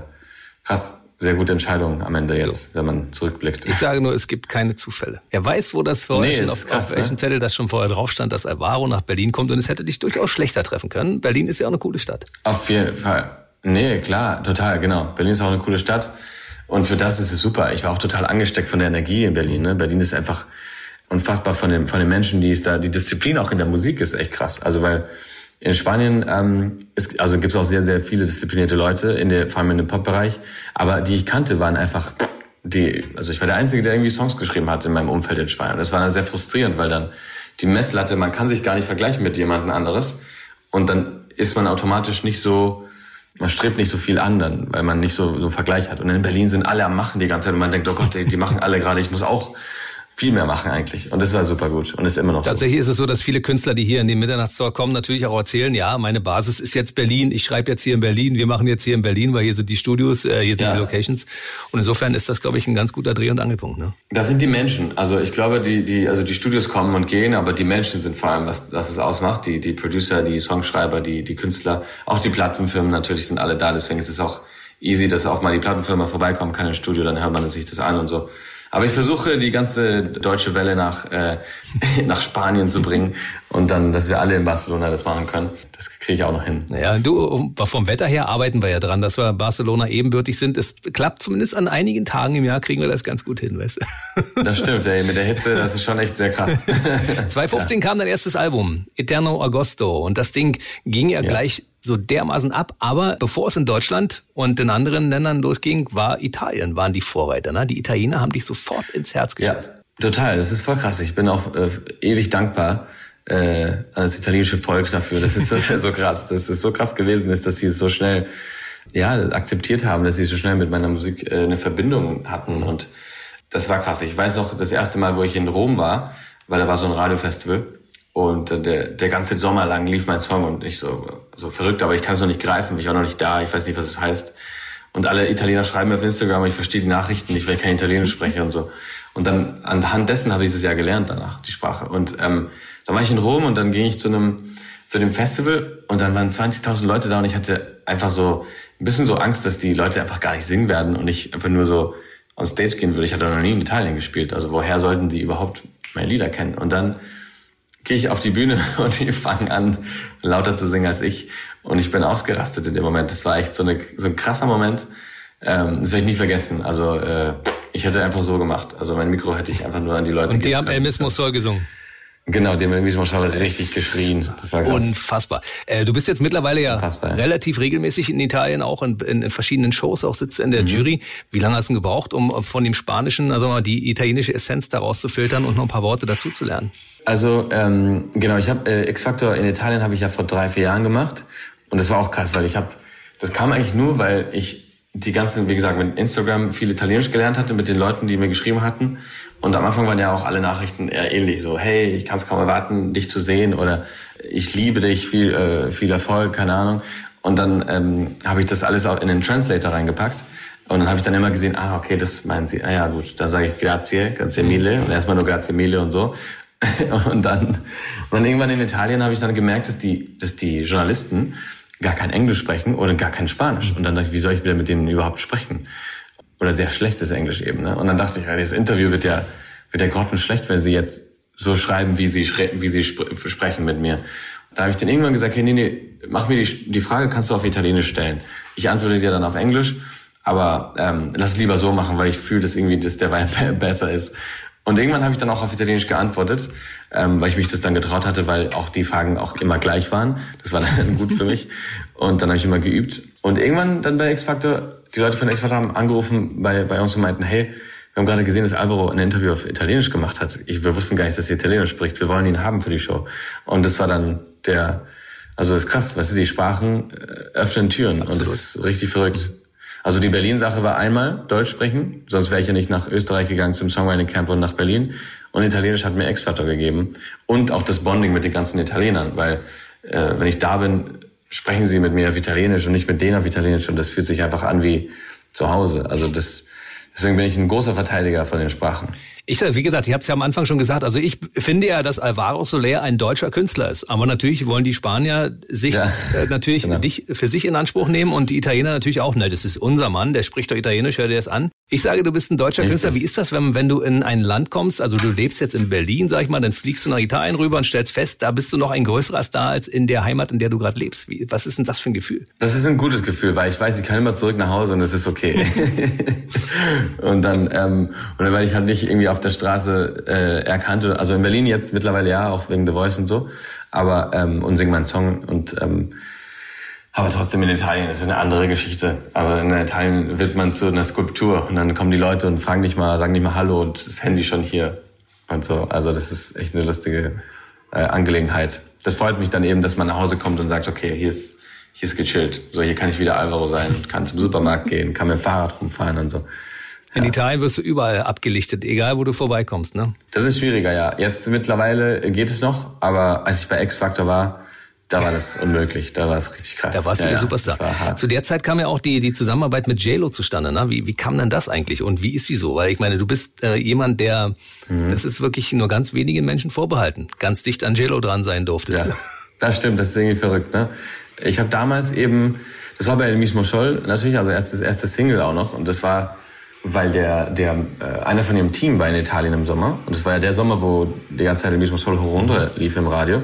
krass, sehr gute Entscheidung am Ende jetzt, so. wenn man zurückblickt. Ich sage nur, es gibt keine Zufälle. Er weiß, wo das für nee, euch auf, krass, auf welchem ne? Zettel das schon vorher drauf stand, dass Alvaro nach Berlin kommt und es hätte dich durchaus schlechter treffen können. Berlin ist ja auch eine coole Stadt. Auf jeden Fall. Nee, klar, total, genau. Berlin ist auch eine coole Stadt. Und für das ist es super. Ich war auch total angesteckt von der Energie in Berlin. Ne? Berlin ist einfach unfassbar von den, von den Menschen, die es da, die Disziplin auch in der Musik ist echt krass. Also weil In Spanien ähm, ist, also gibt es auch sehr, sehr viele disziplinierte Leute, in der, vor allem in dem Pop-Bereich. Aber die ich kannte, waren einfach die, also ich war der Einzige, der irgendwie Songs geschrieben hat in meinem Umfeld in Spanien. Das war dann sehr frustrierend, weil dann die Messlatte, man kann sich gar nicht vergleichen mit jemandem anderes. Und dann ist man automatisch nicht so, man strebt nicht so viel an dann, weil man nicht so, so einen Vergleich hat. Und in Berlin sind alle am Machen die ganze Zeit und man denkt, oh Gott, die, die machen alle gerade, ich muss auch viel mehr machen eigentlich. Und das war super gut und ist immer noch Tatsächlich so. ist es so, dass viele Künstler, die hier in den Mitternachtstalk kommen, natürlich auch erzählen, ja, meine Basis ist jetzt Berlin, ich schreibe jetzt hier in Berlin, wir machen jetzt hier in Berlin, weil hier sind die Studios, äh, hier sind ja. die Locations. Und insofern ist das, glaube ich, ein ganz guter Dreh- und Angelpunkt. Ne? Das sind die Menschen. Also ich glaube, die, die, also die Studios kommen und gehen, aber die Menschen sind vor allem, was, was es ausmacht. Die, die Producer, die Songschreiber, die, die Künstler, auch die Plattenfirmen natürlich sind alle da. Deswegen ist es auch easy, dass auch mal die Plattenfirma vorbeikommen kann ins Studio, dann hört man sich das an und so. Aber ich versuche, die ganze deutsche Welle nach, äh, (laughs) nach Spanien zu bringen und dann, dass wir alle in Barcelona das machen können. Das kriege ich auch noch hin. Naja, du, vom Wetter her arbeiten wir ja dran, dass wir Barcelona ebenbürtig sind. Es klappt zumindest an einigen Tagen im Jahr, kriegen wir das ganz gut hin, weißt du? (laughs) Das stimmt, ey, mit der Hitze, das ist schon echt sehr krass. (laughs) 2015 ja. kam dein erstes Album, Eterno Agosto. Und das Ding ging ja, ja. gleich so dermaßen ab. Aber bevor es in Deutschland und in anderen Ländern losging, war Italien, waren die Vorreiter. Ne? Die Italiener haben dich sofort ins Herz geschossen. Ja, total. Das ist voll krass. Ich bin auch äh, ewig dankbar äh, an das italienische Volk dafür. Das ist, das ist so krass. Das ist so krass gewesen ist, dass sie es so schnell ja, akzeptiert haben, dass sie so schnell mit meiner Musik äh, eine Verbindung hatten. Und das war krass. Ich weiß noch, das erste Mal, wo ich in Rom war, weil da war so ein Radiofestival und der, der ganze Sommer lang lief mein Song und ich so, so verrückt, aber ich kann es noch nicht greifen, ich war noch nicht da, ich weiß nicht, was es heißt. Und alle Italiener schreiben mir auf Instagram, ich verstehe die Nachrichten nicht, weil ich kein Italienisch spreche und so. Und dann anhand dessen habe ich dieses Jahr gelernt danach, die Sprache. Und ähm, dann war ich in Rom und dann ging ich zu einem zu dem Festival und dann waren 20.000 Leute da und ich hatte einfach so ein bisschen so Angst, dass die Leute einfach gar nicht singen werden und ich einfach nur so on Stage gehen würde. Ich hatte noch nie in Italien gespielt, also woher sollten die überhaupt meine Lieder kennen? Und dann gehe ich auf die Bühne (laughs) und die fangen an, lauter zu singen als ich. Und ich bin ausgerastet in dem Moment. Das war echt so, eine, so ein krasser Moment. Ähm, das werde ich nie vergessen. Also äh, ich hätte einfach so gemacht. Also mein Mikro hätte ich einfach nur an die Leute Und die haben El Mismo Soll gesungen. Genau, dem Mismo Soll richtig geschrien. Das war krass. Unfassbar. Äh, du bist jetzt mittlerweile ja Unfassbar, relativ regelmäßig in Italien, auch in, in, in verschiedenen Shows, auch sitzt in der mhm. Jury. Wie lange hast du gebraucht, um von dem Spanischen, also mal die italienische Essenz daraus zu filtern und noch ein paar Worte dazu zu lernen? Also ähm, genau, ich habe äh, X-Factor in Italien habe ich ja vor drei vier Jahren gemacht und das war auch krass, weil ich habe, das kam eigentlich nur, weil ich die ganzen, wie gesagt, mit Instagram viel Italienisch gelernt hatte mit den Leuten, die mir geschrieben hatten und am Anfang waren ja auch alle Nachrichten eher ähnlich, so hey, ich kann es kaum erwarten, dich zu sehen oder ich liebe dich, viel äh, viel Erfolg, keine Ahnung. Und dann ähm, habe ich das alles auch in den Translator reingepackt. Und dann habe ich dann immer gesehen, ah, okay, das meinen sie. Ah ja, gut, dann sage ich grazie, grazie mille und erstmal nur grazie mille und so. (laughs) und dann, und dann irgendwann in Italien habe ich dann gemerkt, dass die, dass die Journalisten gar kein Englisch sprechen oder gar kein Spanisch. Und dann dachte ich, wie soll ich wieder mit denen überhaupt sprechen? Oder sehr schlechtes Englisch eben. Ne? Und dann dachte ich, ja, das Interview wird ja, wird ja grottenschlecht, wenn sie jetzt so schreiben, wie sie, wie sie sp sprechen mit mir. Da habe ich dann irgendwann gesagt, hey, nee, nee, mach mir die, die Frage, kannst du auf Italienisch stellen. Ich antworte dir dann auf Englisch, aber ähm, lass lieber so machen, weil ich fühle, dass irgendwie das der Wein (laughs) besser ist. Und irgendwann habe ich dann auch auf Italienisch geantwortet, ähm, weil ich mich das dann getraut hatte, weil auch die Fragen auch immer gleich waren. Das war (laughs) dann gut für mich. Und dann habe ich immer geübt. Und irgendwann dann bei X Factor, die Leute von Factor haben angerufen bei, bei uns und meinten, hey, wir haben gerade gesehen, dass Alvaro ein Interview auf Italienisch gemacht hat. Ich, wir wussten gar nicht, dass er Italienisch spricht. Wir wollen ihn haben für die Show. Und das war dann der, also das ist krass, weißt du, die Sprachen äh, öffnen Türen. Absolut. Und das ist richtig verrückt. Also die Berlin-Sache war einmal Deutsch sprechen, sonst wäre ich ja nicht nach Österreich gegangen zum Songwriting Camp und nach Berlin. Und Italienisch hat mir X-Factor gegeben. Und auch das Bonding mit den ganzen Italienern, weil äh, wenn ich da bin, sprechen sie mit mir auf Italienisch und nicht mit denen auf Italienisch und das fühlt sich einfach an wie zu Hause. Also das, deswegen bin ich ein großer Verteidiger von den Sprachen. Ich, wie gesagt, ich habe es ja am Anfang schon gesagt, also ich finde ja, dass Alvaro Soler ein deutscher Künstler ist. Aber natürlich wollen die Spanier sich ja, äh, natürlich genau. dich für sich in Anspruch nehmen und die Italiener natürlich auch. Ne, das ist unser Mann, der spricht doch Italienisch, hört dir das an. Ich sage, du bist ein deutscher Richtig. Künstler. Wie ist das, wenn, wenn du in ein Land kommst? Also du lebst jetzt in Berlin, sag ich mal, dann fliegst du nach Italien rüber und stellst fest, da bist du noch ein größerer Star als in der Heimat, in der du gerade lebst. Wie, was ist denn das für ein Gefühl? Das ist ein gutes Gefühl, weil ich weiß, ich kann immer zurück nach Hause und es ist okay. (laughs) und dann, ähm, und dann werde ich halt nicht irgendwie auf der Straße äh, erkannt. Also in Berlin jetzt mittlerweile ja, auch wegen The Voice und so. Aber ähm, und sing meinen Song und ähm, aber trotzdem in Italien ist es eine andere Geschichte. Also in Italien wird man zu einer Skulptur und dann kommen die Leute und fragen dich mal, sagen dich mal Hallo und das Handy schon hier und so. Also das ist echt eine lustige äh, Angelegenheit. Das freut mich dann eben, dass man nach Hause kommt und sagt, okay, hier ist hier ist gechillt. So hier kann ich wieder Alvaro sein, kann zum Supermarkt gehen, kann mit dem Fahrrad rumfahren und so. In Italien wirst du überall abgelichtet, egal wo du vorbeikommst, ne? Das ist schwieriger, ja. Jetzt mittlerweile geht es noch, aber als ich bei X Factor war, da war das unmöglich, da war es richtig krass. Da warst du ja, der Superstar. Zu der Zeit kam ja auch die, die Zusammenarbeit mit JLo zustande. Ne? Wie, wie kam denn das eigentlich und wie ist sie so? Weil ich meine, du bist äh, jemand, der, mhm. das ist wirklich nur ganz wenigen Menschen vorbehalten, ganz dicht an JLo dran sein durfte. Ja, das stimmt, das ist irgendwie verrückt. Ne? Ich habe damals eben, das war bei El Mismo Scholl natürlich, also erstes erste Single auch noch und das war weil der, der äh, einer von ihrem Team war in Italien im Sommer und das war ja der Sommer, wo die ganze Zeit Mismo Scholl hoch runter lief im Radio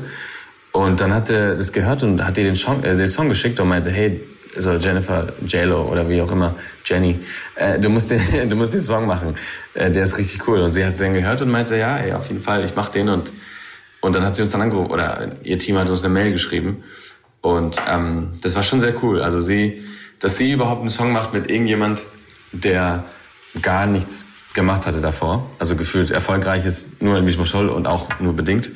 und dann hat er das gehört und hat ihr den Song, äh, den Song geschickt und meinte, hey, so Jennifer JLo oder wie auch immer, Jenny, äh, du musst den, (laughs) du musst den Song machen, äh, der ist richtig cool. Und sie hat es dann gehört und meinte, ja, ey, auf jeden Fall, ich mach den. Und und dann hat sie uns dann angerufen oder ihr Team hat uns eine Mail geschrieben. Und ähm, das war schon sehr cool. Also sie, dass sie überhaupt einen Song macht mit irgendjemand, der gar nichts gemacht hatte davor, also gefühlt erfolgreich ist nur in Michmo Scholl und auch nur bedingt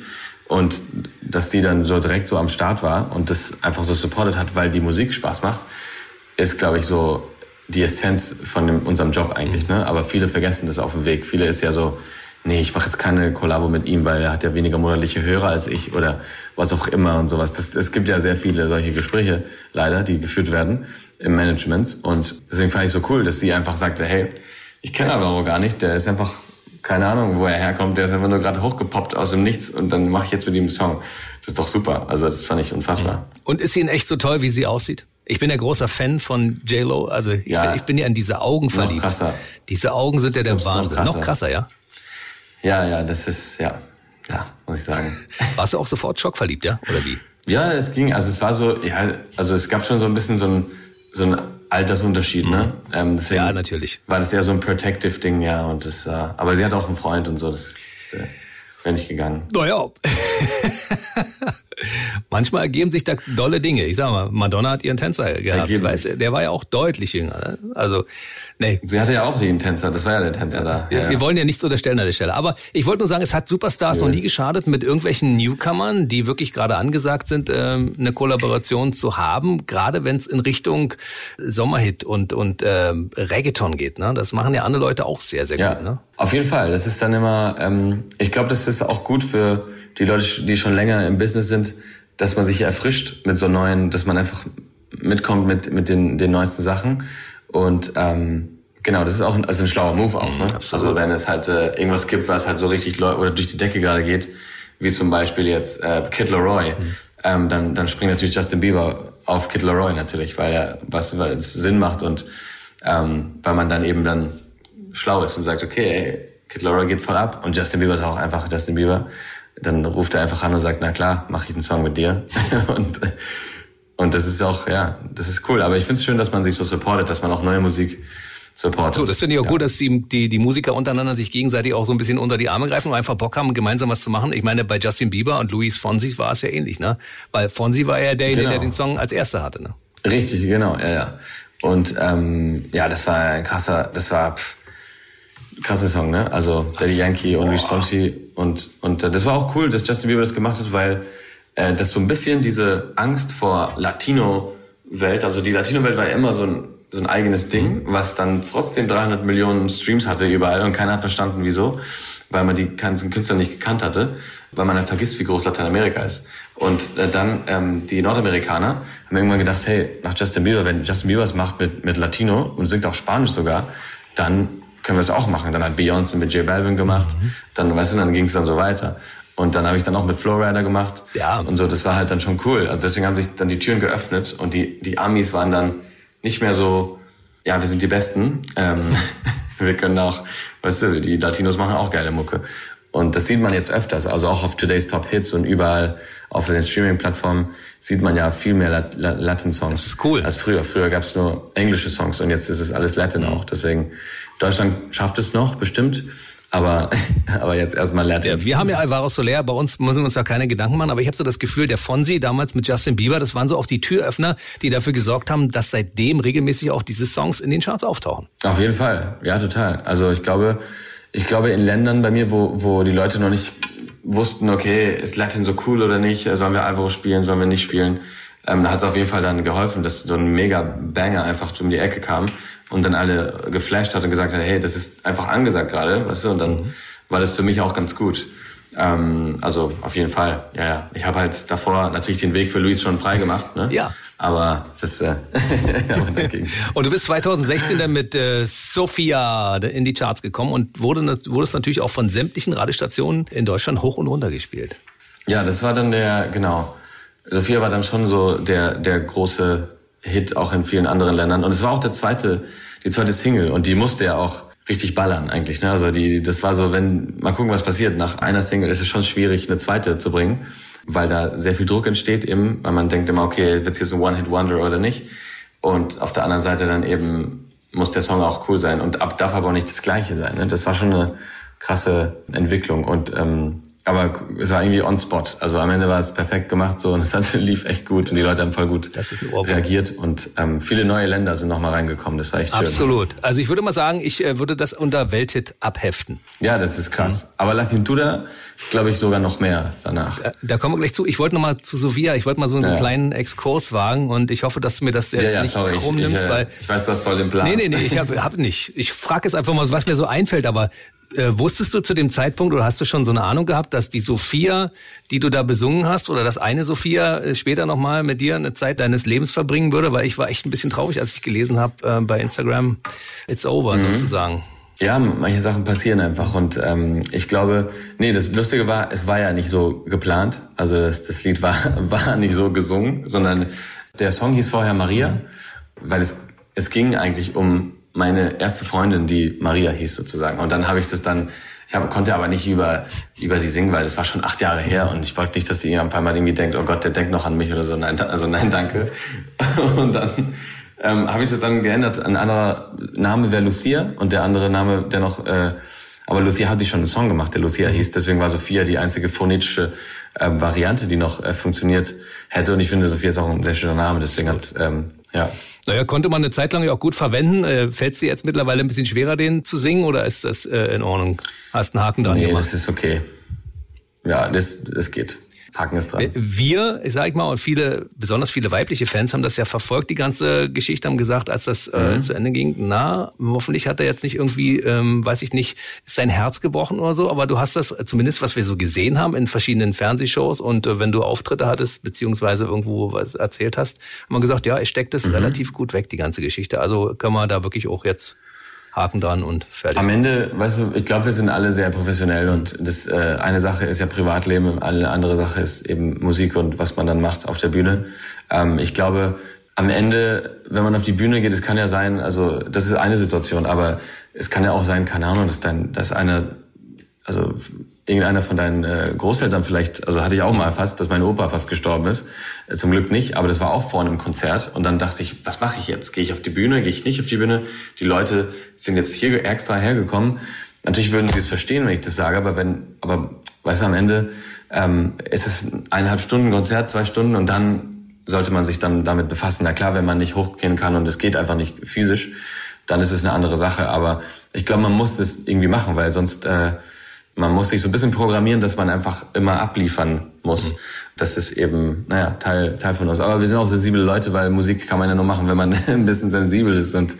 und dass die dann so direkt so am Start war und das einfach so supportet hat, weil die Musik Spaß macht, ist, glaube ich, so die Essenz von dem, unserem Job eigentlich. Ne? Aber viele vergessen das auf dem Weg. Viele ist ja so, nee, ich mache jetzt keine Kollabo mit ihm, weil er hat ja weniger monatliche Hörer als ich oder was auch immer und sowas. Das, es gibt ja sehr viele solche Gespräche, leider, die geführt werden im Management. Und deswegen fand ich so cool, dass sie einfach sagte, hey, ich kenne Alvaro gar nicht, der ist einfach keine Ahnung, wo er herkommt, der ist einfach nur gerade hochgepoppt aus dem Nichts und dann mache ich jetzt mit ihm einen Song. Das ist doch super. Also das fand ich unfassbar. Und ist sie ihn echt so toll, wie sie aussieht? Ich bin ja großer Fan von J-Lo. Also ich, ja, ich, bin ja in diese Augen verliebt. Noch krasser. Diese Augen sind ja der Wahnsinn. Noch krasser. noch krasser, ja? Ja, ja, das ist, ja, ja, muss ich sagen. (laughs) Warst du auch sofort schockverliebt, ja? Oder wie? Ja, es ging. Also es war so, ja, also es gab schon so ein bisschen so ein, so ein Altersunterschied, mhm. ne? Ähm, deswegen ja, natürlich. War das ja so ein Protective-Ding, ja. Und das, äh, aber sie hat auch einen Freund und so. Das, das äh, wäre nicht gegangen. Naja. (laughs) Manchmal ergeben sich da dolle Dinge. Ich sag mal, Madonna hat ihren Tänzer gehabt. Weißt, der war ja auch deutlich jünger. Ne? Also, nee. Sie hatte ja auch den Tänzer. Das war ja der Tänzer ja. da. Ja. Wir wollen ja nichts unterstellen an der Stelle. Aber ich wollte nur sagen, es hat Superstars noch nie geschadet, mit irgendwelchen Newcomern, die wirklich gerade angesagt sind, ähm, eine Kollaboration zu haben. Gerade wenn es in Richtung Sommerhit und, und ähm, Reggaeton geht. Ne? Das machen ja andere Leute auch sehr, sehr gut. Ne? Auf jeden Fall. Das ist dann immer, ähm, ich glaube, das ist auch gut für die Leute, die schon länger im Business sind, dass man sich erfrischt mit so neuen, dass man einfach mitkommt mit, mit den, den neuesten Sachen. Und ähm, genau, das ist auch ein, also ein schlauer Move auch. Ne? Mhm, also wenn es halt äh, irgendwas gibt, was halt so richtig oder durch die Decke gerade geht, wie zum Beispiel jetzt äh, Kid Leroy, mhm. ähm, dann, dann springt natürlich Justin Bieber auf Kid Leroy natürlich, weil er was weil es Sinn macht und ähm, weil man dann eben dann schlau ist und sagt, okay, ey, Kid Leroy geht voll ab und Justin Bieber ist auch einfach Justin Bieber dann ruft er einfach an und sagt, na klar, mache ich einen Song mit dir. (laughs) und, und das ist auch, ja, das ist cool. Aber ich finde es schön, dass man sich so supportet, dass man auch neue Musik supportet. So, das finde ich auch ja. gut, dass die, die, die Musiker untereinander sich gegenseitig auch so ein bisschen unter die Arme greifen und einfach Bock haben, gemeinsam was zu machen. Ich meine, bei Justin Bieber und Luis Fonsi war es ja ähnlich, ne? Weil Fonsi war ja derjenige, genau. der den Song als erster hatte, ne? Richtig, genau, ja, ja. Und ähm, ja, das war ein krasser, das war pff, krasser Song, ne? Also Daddy Yankee und Luis Fonsi und und äh, das war auch cool, dass Justin Bieber das gemacht hat, weil äh, das so ein bisschen diese Angst vor Latino-Welt, also die Latino-Welt war ja immer so ein so ein eigenes Ding, was dann trotzdem 300 Millionen Streams hatte überall und keiner hat verstanden, wieso, weil man die ganzen Künstler nicht gekannt hatte, weil man dann vergisst, wie groß Lateinamerika ist. Und äh, dann ähm, die Nordamerikaner haben irgendwann gedacht, hey, nach Justin Bieber, wenn Justin Bieber es macht mit, mit Latino und singt auch Spanisch sogar, dann können wir es auch machen. Dann hat Beyoncé mit J Balvin gemacht, mhm. dann, weißt du, dann ging es dann so weiter. Und dann habe ich dann auch mit Flowrider gemacht. Ja. Und so, das war halt dann schon cool. Also deswegen haben sich dann die Türen geöffnet und die, die Amis waren dann nicht mehr so, ja, wir sind die Besten, ähm, (laughs) wir können auch, weißt du, die Latinos machen auch geile Mucke. Und das sieht man jetzt öfters, also auch auf Today's Top Hits und überall auf den Streaming-Plattformen sieht man ja viel mehr Lat Latin-Songs. Das ist cool. Als früher. Früher gab es nur englische Songs und jetzt ist es alles Latin auch. Deswegen, Deutschland schafft es noch, bestimmt. Aber, (laughs) aber jetzt erstmal Latin. Ja, wir haben ja Alvaro Soler, bei uns müssen wir uns ja keine Gedanken machen, aber ich habe so das Gefühl, der Fonsi damals mit Justin Bieber, das waren so auch die Türöffner, die dafür gesorgt haben, dass seitdem regelmäßig auch diese Songs in den Charts auftauchen. Auf jeden Fall, ja, total. Also ich glaube, ich glaube, in Ländern bei mir, wo, wo die Leute noch nicht wussten, okay, ist Latin so cool oder nicht, sollen wir Alvaro spielen, sollen wir nicht spielen, ähm, da hat es auf jeden Fall dann geholfen, dass so ein mega Banger einfach um die Ecke kam und dann alle geflasht hat und gesagt hat, hey, das ist einfach angesagt gerade, weißt du, und dann war das für mich auch ganz gut. Ähm, also auf jeden Fall, ja, ja. Ich habe halt davor natürlich den Weg für Luis schon frei gemacht, ne? Ja. Aber das. Äh, (laughs) (laughs) und du bist 2016 dann mit äh, Sophia in die Charts gekommen und wurde wurdest natürlich auch von sämtlichen Radiostationen in Deutschland hoch und runter gespielt. Ja, das war dann der genau. Sophia war dann schon so der der große Hit auch in vielen anderen Ländern und es war auch der zweite die zweite Single und die musste ja auch richtig ballern eigentlich. Ne? Also die, das war so, wenn mal gucken, was passiert. Nach einer Single ist es schon schwierig, eine zweite zu bringen weil da sehr viel Druck entsteht eben, weil man denkt immer, okay, wird's jetzt ein One-Hit-Wonder oder nicht? Und auf der anderen Seite dann eben muss der Song auch cool sein und ab darf aber auch nicht das Gleiche sein. Ne? Das war schon eine krasse Entwicklung und ähm, aber es war irgendwie on spot. Also am Ende war es perfekt gemacht so und es (laughs) lief echt gut und die Leute haben voll gut reagiert und ähm, viele neue Länder sind nochmal reingekommen. Das war echt schön. Absolut. Also ich würde mal sagen, ich äh, würde das unter Welthit abheften. Ja, das ist krass. Mhm. Aber Latin Duda, glaube ich, sogar noch mehr danach. Da, da kommen wir gleich zu. Ich wollte nochmal zu Sophia, ich wollte mal so einen ja. kleinen Exkurs wagen und ich hoffe, dass du mir das jetzt ja, ja, nicht sorry, krumm nimmst, ich, äh, weil... Ich weiß, was soll im Plan. Nee, nee, nee, ich habe hab nicht. Ich frage jetzt einfach mal, was mir so einfällt, aber äh, wusstest du zu dem Zeitpunkt oder hast du schon so eine Ahnung gehabt, dass die Sophia, die du da besungen hast, oder das eine Sophia äh, später nochmal mit dir eine Zeit deines Lebens verbringen würde? Weil ich war echt ein bisschen traurig, als ich gelesen habe äh, bei Instagram, it's over mhm. sozusagen. Ja, manche Sachen passieren einfach und ähm, ich glaube, nee, das Lustige war, es war ja nicht so geplant. Also das, das Lied war (laughs) war nicht so gesungen, sondern der Song hieß vorher Maria, weil es es ging eigentlich um meine erste Freundin, die Maria hieß sozusagen. Und dann habe ich das dann, ich hab, konnte aber nicht über, über sie singen, weil das war schon acht Jahre her und ich wollte nicht, dass sie irgendwann mal irgendwie denkt, oh Gott, der denkt noch an mich oder so. Nein, also nein, danke. (laughs) Und dann ähm, habe ich das dann geändert. Ein anderer Name wäre Lucia und der andere Name, der noch, äh, aber Lucia hatte schon einen Song gemacht, der Lucia hieß. Deswegen war Sophia die einzige phonetische äh, Variante, die noch äh, funktioniert hätte. Und ich finde, Sophia ist auch ein sehr schöner Name, deswegen hat's ähm, ja. Naja, konnte man eine Zeit lang ja auch gut verwenden. Äh, Fällt es dir jetzt mittlerweile ein bisschen schwerer, den zu singen oder ist das äh, in Ordnung? Hast einen Haken dran nee, gemacht? das ist okay. Ja, das, das geht. Haken ist dran. Wir, ich sag mal, und viele, besonders viele weibliche Fans haben das ja verfolgt, die ganze Geschichte, haben gesagt, als das äh, mhm. zu Ende ging, na, hoffentlich hat er jetzt nicht irgendwie, ähm, weiß ich nicht, ist sein Herz gebrochen oder so, aber du hast das, zumindest was wir so gesehen haben in verschiedenen Fernsehshows und äh, wenn du Auftritte hattest, beziehungsweise irgendwo was erzählt hast, haben wir gesagt, ja, er steckt das mhm. relativ gut weg, die ganze Geschichte. Also können wir da wirklich auch jetzt Haken dran und fertig. Am Ende, weißt du, ich glaube, wir sind alle sehr professionell und das äh, eine Sache ist ja Privatleben, eine andere Sache ist eben Musik und was man dann macht auf der Bühne. Ähm, ich glaube, am Ende, wenn man auf die Bühne geht, es kann ja sein, also das ist eine Situation, aber es kann ja auch sein, keine Ahnung, dass dein, dass einer, also irgendeiner von deinen äh, Großeltern vielleicht, also hatte ich auch mal fast, dass mein Opa fast gestorben ist. Äh, zum Glück nicht, aber das war auch vor einem Konzert. Und dann dachte ich, was mache ich jetzt? Gehe ich auf die Bühne? Gehe ich nicht auf die Bühne? Die Leute sind jetzt hier extra hergekommen. Natürlich würden sie es verstehen, wenn ich das sage, aber wenn, aber weißt du, am Ende ähm, ist es eineinhalb Stunden Konzert, zwei Stunden und dann sollte man sich dann damit befassen. Na klar, wenn man nicht hochgehen kann und es geht einfach nicht physisch, dann ist es eine andere Sache. Aber ich glaube, man muss das irgendwie machen, weil sonst äh, man muss sich so ein bisschen programmieren, dass man einfach immer abliefern muss. Mhm. Das ist eben, naja, Teil, Teil von uns. Aber wir sind auch sensible Leute, weil Musik kann man ja nur machen, wenn man (laughs) ein bisschen sensibel ist und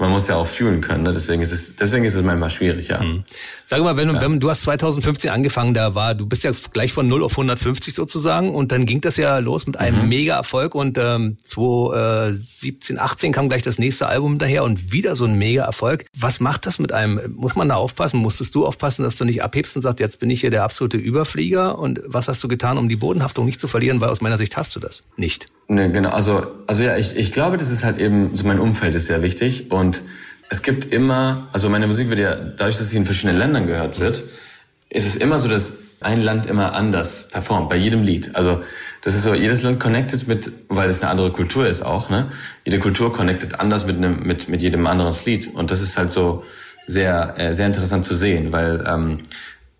man muss ja auch fühlen können. Ne? Deswegen ist es, deswegen ist es manchmal schwierig, ja. Mhm. Sag mal, wenn, du, ja. wenn du hast 2015 angefangen, da war, du bist ja gleich von 0 auf 150 sozusagen und dann ging das ja los mit einem mhm. Mega-Erfolg und ähm, 2017, 18 kam gleich das nächste Album daher und wieder so ein Mega-Erfolg. Was macht das mit einem? Muss man da aufpassen? Musstest du aufpassen, dass du nicht abhebst und sagst, jetzt bin ich hier der absolute Überflieger und was hast du getan, um die Bodenhaftung nicht zu verlieren? Weil aus meiner Sicht hast du das nicht. Ne, genau. Also, also ja, ich, ich glaube, das ist halt eben, so mein Umfeld ist sehr wichtig und es gibt immer, also meine Musik wird ja, dadurch, dass sie in verschiedenen Ländern gehört wird, ist es immer so, dass ein Land immer anders performt, bei jedem Lied. Also das ist so, jedes Land connected mit, weil es eine andere Kultur ist auch, ne? Jede Kultur connected anders mit, einem, mit, mit jedem anderen Lied. Und das ist halt so sehr, äh, sehr interessant zu sehen, weil ähm,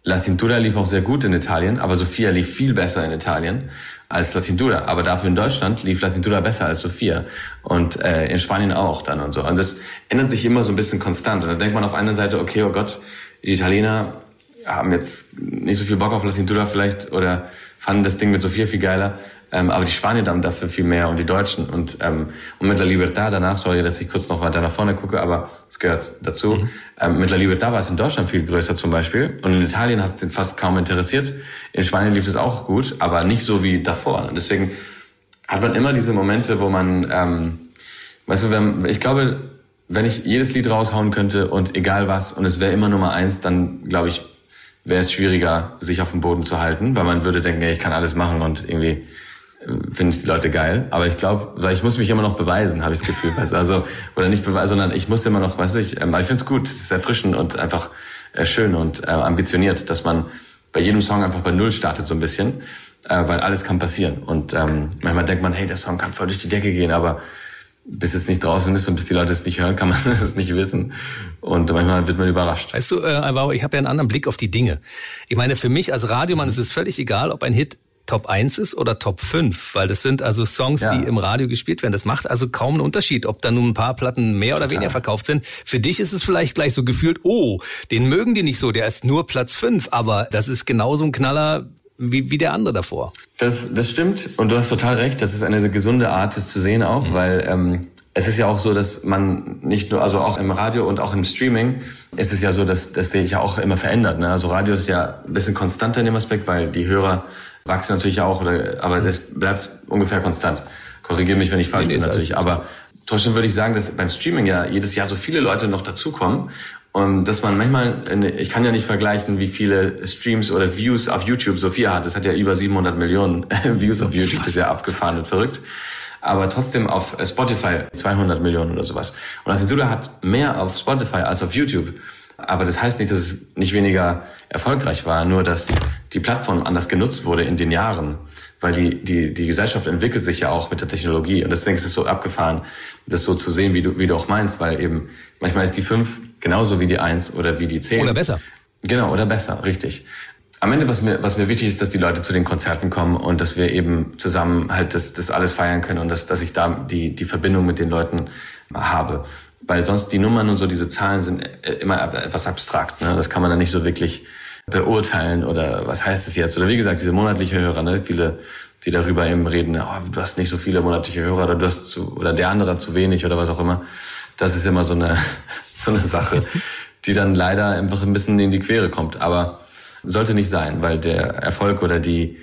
La Cintura lief auch sehr gut in Italien, aber Sofia lief viel besser in Italien als La Cintura. Aber dafür in Deutschland lief La Cintura besser als Sofia. Und äh, in Spanien auch dann und so. Und das ändert sich immer so ein bisschen konstant. Und dann denkt man auf einer Seite, okay, oh Gott, die Italiener haben jetzt nicht so viel Bock auf La Cintura vielleicht oder fanden das Ding mit Sofia viel geiler. Ähm, aber die Spanier haben dafür viel mehr und die Deutschen. Und, ähm, und mit La Libertad danach, sorry, dass ich kurz noch weiter nach vorne gucke, aber es gehört dazu. Mhm. Ähm, mit La Libertad war es in Deutschland viel größer zum Beispiel. Und in Italien hat es den fast kaum interessiert. In Spanien lief es auch gut, aber nicht so wie davor. Und deswegen hat man immer diese Momente, wo man, ähm, weißt du, wenn, ich glaube, wenn ich jedes Lied raushauen könnte und egal was und es wäre immer Nummer eins, dann glaube ich, wäre es schwieriger, sich auf dem Boden zu halten, weil man würde denken, ey, ich kann alles machen und irgendwie finden es die Leute geil. Aber ich glaube, ich muss mich immer noch beweisen, habe ich das Gefühl. (laughs) Also, oder nicht beweisen, sondern ich muss immer noch, weiß ich, ähm, ich finde es gut, es ist erfrischend und einfach äh, schön und äh, ambitioniert, dass man bei jedem Song einfach bei Null startet so ein bisschen, äh, weil alles kann passieren. Und ähm, manchmal denkt man, hey, der Song kann voll durch die Decke gehen, aber bis es nicht draußen ist und bis die Leute es nicht hören, kann man (laughs) es nicht wissen. Und manchmal wird man überrascht. Weißt du, äh, ich habe ja einen anderen Blick auf die Dinge. Ich meine, für mich als Radiomann ist es völlig egal, ob ein Hit Top 1 ist oder Top 5, weil das sind also Songs, ja. die im Radio gespielt werden. Das macht also kaum einen Unterschied, ob da nun ein paar Platten mehr oder Total. weniger verkauft sind. Für dich ist es vielleicht gleich so gefühlt, oh, den mögen die nicht so, der ist nur Platz 5, aber das ist genauso ein Knaller wie, wie der andere davor. Das, das stimmt und du hast total recht, das ist eine gesunde Art, das zu sehen auch, mhm. weil ähm, es ist ja auch so, dass man nicht nur, also auch im Radio und auch im Streaming ist es ja so, dass das sehe ich ja auch immer verändert. Ne? Also Radio ist ja ein bisschen konstanter in dem Aspekt, weil die Hörer wachsen natürlich auch, oder, aber das bleibt ungefähr konstant. Korrigiere mich, wenn ich falsch nee, bin natürlich. Aber trotzdem würde ich sagen, dass beim Streaming ja jedes Jahr so viele Leute noch dazukommen und dass man manchmal, ich kann ja nicht vergleichen, wie viele Streams oder Views auf YouTube Sophia hat. Das hat ja über 700 Millionen (laughs) Views auf YouTube, das ist ja abgefahren und verrückt. Aber trotzdem auf Spotify 200 Millionen oder sowas. Und Asintula hat mehr auf Spotify als auf YouTube. Aber das heißt nicht, dass es nicht weniger erfolgreich war, nur dass die Plattform anders genutzt wurde in den Jahren. Weil die, die, die Gesellschaft entwickelt sich ja auch mit der Technologie. Und deswegen ist es so abgefahren, das so zu sehen, wie du, wie du auch meinst, weil eben manchmal ist die 5 genauso wie die 1 oder wie die 10. Oder besser. Genau, oder besser, richtig. Am Ende, was mir, was mir wichtig ist, dass die Leute zu den Konzerten kommen und dass wir eben zusammen halt das, das alles feiern können und dass, dass ich da die, die Verbindung mit den Leuten habe weil sonst die Nummern und so, diese Zahlen sind äh, immer etwas abstrakt. Ne? Das kann man dann nicht so wirklich beurteilen oder was heißt es jetzt? Oder wie gesagt, diese monatliche Hörer, ne? viele, die darüber eben reden, oh, du hast nicht so viele monatliche Hörer oder du hast zu, oder der andere zu wenig oder was auch immer. Das ist immer so eine, (laughs) so eine Sache, die dann leider einfach ein bisschen in die Quere kommt. Aber sollte nicht sein, weil der Erfolg oder die,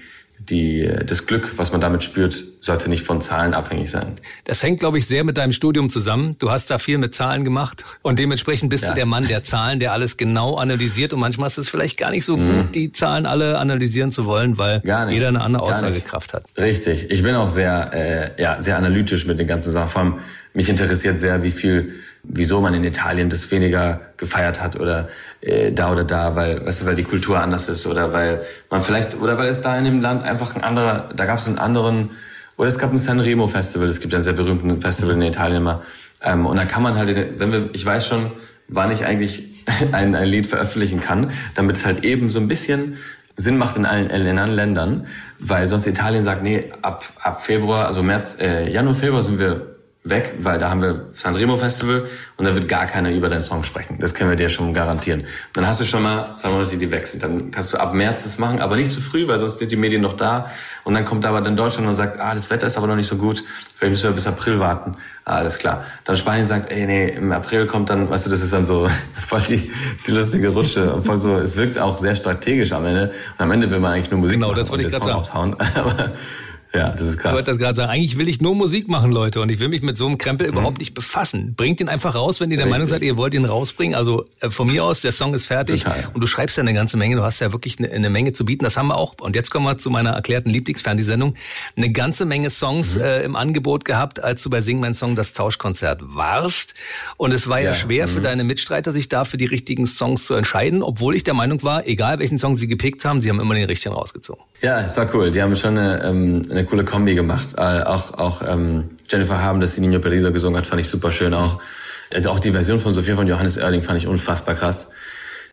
die, das Glück, was man damit spürt, sollte nicht von Zahlen abhängig sein. Das hängt, glaube ich, sehr mit deinem Studium zusammen. Du hast da viel mit Zahlen gemacht und dementsprechend bist ja. du der Mann der Zahlen, der alles genau analysiert und manchmal ist es vielleicht gar nicht so mhm. gut, die Zahlen alle analysieren zu wollen, weil jeder eine andere Aussagekraft hat. Richtig. Ich bin auch sehr, äh, ja, sehr analytisch mit den ganzen Sachen. Vor allem, mich interessiert sehr, wie viel wieso man in Italien das weniger gefeiert hat oder äh, da oder da, weil, weißt du, weil die Kultur anders ist oder weil man vielleicht, oder weil es da in dem Land einfach ein anderer, da gab es einen anderen, oder es gab ein Sanremo Festival, es gibt ein sehr berühmtes Festival in Italien immer. Ähm, und da kann man halt, wenn wir, ich weiß schon, wann ich eigentlich (laughs) ein, ein Lied veröffentlichen kann, damit es halt eben so ein bisschen Sinn macht in allen, in allen Ländern, weil sonst Italien sagt, nee, ab, ab Februar, also März, äh, Januar, Februar sind wir weg, weil da haben wir Sanremo Festival und da wird gar keiner über deinen Song sprechen. Das können wir dir schon garantieren. Dann hast du schon mal zwei Monate, die weg sind. Dann kannst du ab März das machen, aber nicht zu früh, weil sonst sind die Medien noch da. Und dann kommt aber dann Deutschland und sagt, ah, das Wetter ist aber noch nicht so gut. Vielleicht müssen wir bis April warten. Ah, alles klar. Dann Spanien sagt, ey, nee, im April kommt dann, weißt du, das ist dann so (laughs) voll die, die lustige Rutsche. Und voll so, es wirkt auch sehr strategisch am Ende. Und am Ende will man eigentlich nur Musik genau, machen das wollte ich gerade sagen. Aushauen. (laughs) aber Ja, das ist krass. Ich wollte das gerade sagen. Eigentlich will ich nur Musik machen, Leute, und ich will mich mit so einem Krempel mhm. überhaupt nicht befassen. Bringt ihn einfach raus, wenn ihr der Richtig. Meinung seid, ihr wollt ihn rausbringen. Also äh, von mir aus, der Song ist fertig Total. und du schreibst ja eine ganze Menge. Du hast ja wirklich eine, eine, Menge zu bieten. Das haben wir auch. Und jetzt kommen wir zu meiner erklärten Lieblingsfernsehsendung. Eine ganze Menge Songs mhm. äh, im Angebot gehabt, als du bei Sing mein Song das Tauschkonzert warst. Und es war ja, ja schwer mhm. für deine Mitstreiter, sich da für die richtigen Songs zu entscheiden, obwohl ich der Meinung war, egal welchen Song sie gepickt haben, sie haben immer den richtigen rausgezogen. Ja, es war cool. Die haben schon eine, ähm, eine coole Kombi gemacht. Äh, auch auch ähm, Jennifer Haben, dass sie Nino Perdido gesungen hat, fand ich super schön auch. Also auch die Version von Sophia von Johannes Oerling fand ich unfassbar krass.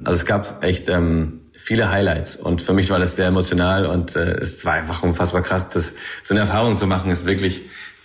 Also es gab echt ähm, viele Highlights und für mich war das sehr emotional und äh, es war einfach unfassbar krass, das so eine Erfahrung zu machen, ist wirklich